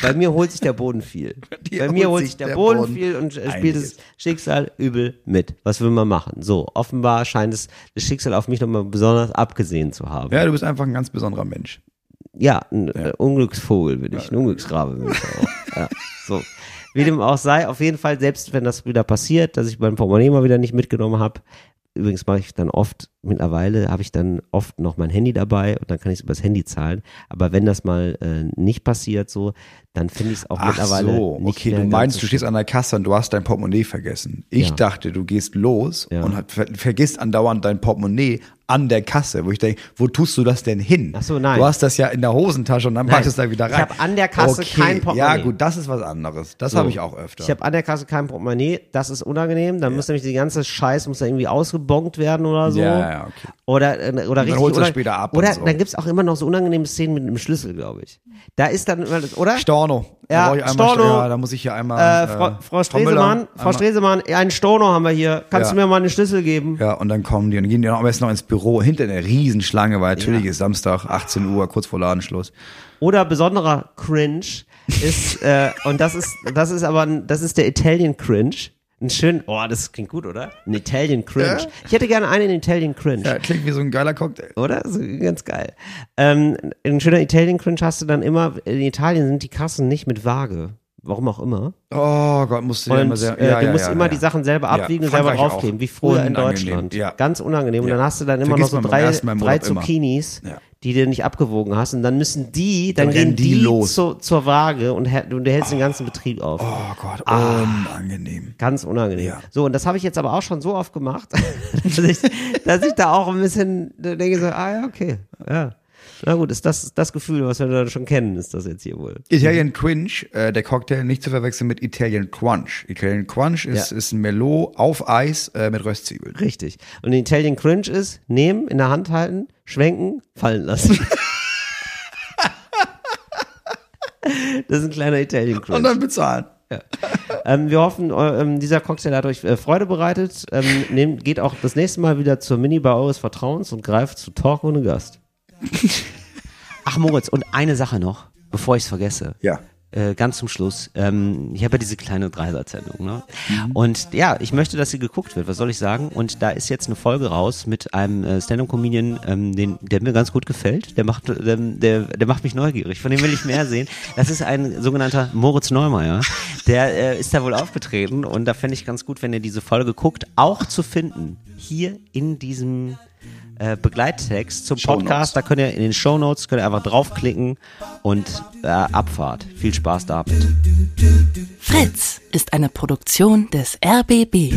bei mir holt sich der Boden viel. Bei mir holt sich der, Boden, viel und spielt das. Schicksal übel mit. Was will man machen? So, offenbar scheint es das Schicksal auf mich nochmal besonders abgesehen zu haben. Ja, du bist einfach ein ganz besonderer Mensch. Ja, ein äh, Unglücksvogel bin ich, ein Unglücksrabe bin ich auch. Ja, so. Wie dem auch sei, auf jeden Fall, selbst wenn das wieder passiert, dass ich mein Portemonnaie mal wieder nicht mitgenommen habe, übrigens mache ich dann oft, mittlerweile habe ich dann oft noch mein Handy dabei und dann kann ich es übers Handy zahlen. Aber wenn das mal äh, nicht passiert so, dann finde ich es auch Ach mittlerweile so, nicht okay, du meinst, du stehst an der Kasse und du hast dein Portemonnaie vergessen. Ich Ja. dachte, du gehst los Ja. und hat, ver vergisst andauernd dein Portemonnaie an der Kasse, wo ich denke, wo tust du das denn hin? Ach so, nein. Du hast das ja in der Hosentasche und dann Nein. packst du es da wieder Ich rein. hab an der Kasse okay. kein Portemonnaie. Ja, gut, das ist was anderes. Das So. habe ich auch öfter. Ich habe an der Kasse kein Portemonnaie, das ist unangenehm. Dann muss nämlich die ganze Scheiß muss da irgendwie ausgebonkt werden oder so. Ja, ja, okay. Oder, äh, oder richtig. holst du oder, später ab Oder so. dann gibt's auch immer noch so unangenehme Szenen mit dem Schlüssel, glaube ich. Da ist dann immer, das- oder? Storno. Ja, da Storno. Ja, da muss ich ja einmal. Äh, Frau, Frau Frau Stresemann, Frau Stresemann, einen Storno haben wir hier. Kannst Ja. du mir mal den Schlüssel geben? Ja, und dann kommen die und gehen die noch am besten noch ins Büro hinter einer Riesenschlange, weil natürlich ist Samstag 18 Uhr, kurz vor Ladenschluss. Oder besonderer Cringe ist, äh, und das ist, das ist aber, ein, das ist der Italian Cringe. Ein schön, oh, das klingt gut, oder? Ein Italian Cringe. Ja. Ich hätte gerne einen Italian Cringe. Ja, klingt wie so ein geiler Cocktail. Oder? So, ganz geil. Ähm, ein schöner Italian Cringe hast du dann immer, in Italien sind die Kassen nicht mit Waage. Warum auch immer. Oh Gott, musst du dir immer Und sehr, äh, ja, du ja, musst ja, immer die Sachen selber abwiegen und selber draufkleben, auch. wie früher in Unangenehm, Deutschland. ja. Ganz unangenehm. Und dann hast du dann immer Vergisst noch so drei, drei Urlaub immer. Die du nicht abgewogen hast. Und dann müssen die, dann, Dann gehen die die, los. Zu, zur Waage und, und du hältst den ganzen Betrieb auf. Oh Gott, Ah. unangenehm. Ganz unangenehm. Ja. So, und das habe ich jetzt aber auch schon so oft gemacht, dass, ich, dass ich da auch ein bisschen denke so, ah ja, okay, ja. Na gut, ist das das Gefühl, was wir da schon kennen, ist das jetzt hier wohl. Italian Quinch, äh, der Cocktail nicht zu verwechseln mit Italian Crunch. Italian Crunch ist, Ja. ist ein Merlot auf Eis äh, mit Röstzwiebeln. Richtig. Und Italian Cringe ist, nehmen, in der Hand halten, schwenken, fallen lassen. das ist ein kleiner Italian Und Cringe. dann bezahlen. Ähm, wir hoffen, ähm, dieser Cocktail hat euch äh, Freude bereitet. Ähm, nehmt, geht auch das nächste Mal wieder zur Minibar eures Vertrauens und greift zu Talk ohne Gast. Ach Moritz, und eine Sache noch, bevor ich es vergesse. Ja. Äh, ganz zum Schluss. Ähm, ich habe ja diese kleine Dreisatzsendung, ne? Mhm. Und ja, ich möchte, dass sie geguckt wird. Was soll ich sagen? Und da ist jetzt eine Folge raus mit einem äh, Stand-up-Comedian, ähm, den, der mir ganz gut gefällt. Der macht, ähm, der, der macht mich neugierig. Von dem will ich mehr sehen. Das ist ein sogenannter Moritz Neumeier. Der äh, ist da wohl aufgetreten und da fände ich ganz gut, wenn ihr diese Folge guckt, auch zu finden hier in diesem äh, Begleittext zum Shownotes. Podcast. Da könnt ihr in den Shownotes könnt ihr einfach draufklicken und äh, Abfahrt. Viel Spaß damit. Fritz ist eine Produktion des RBB.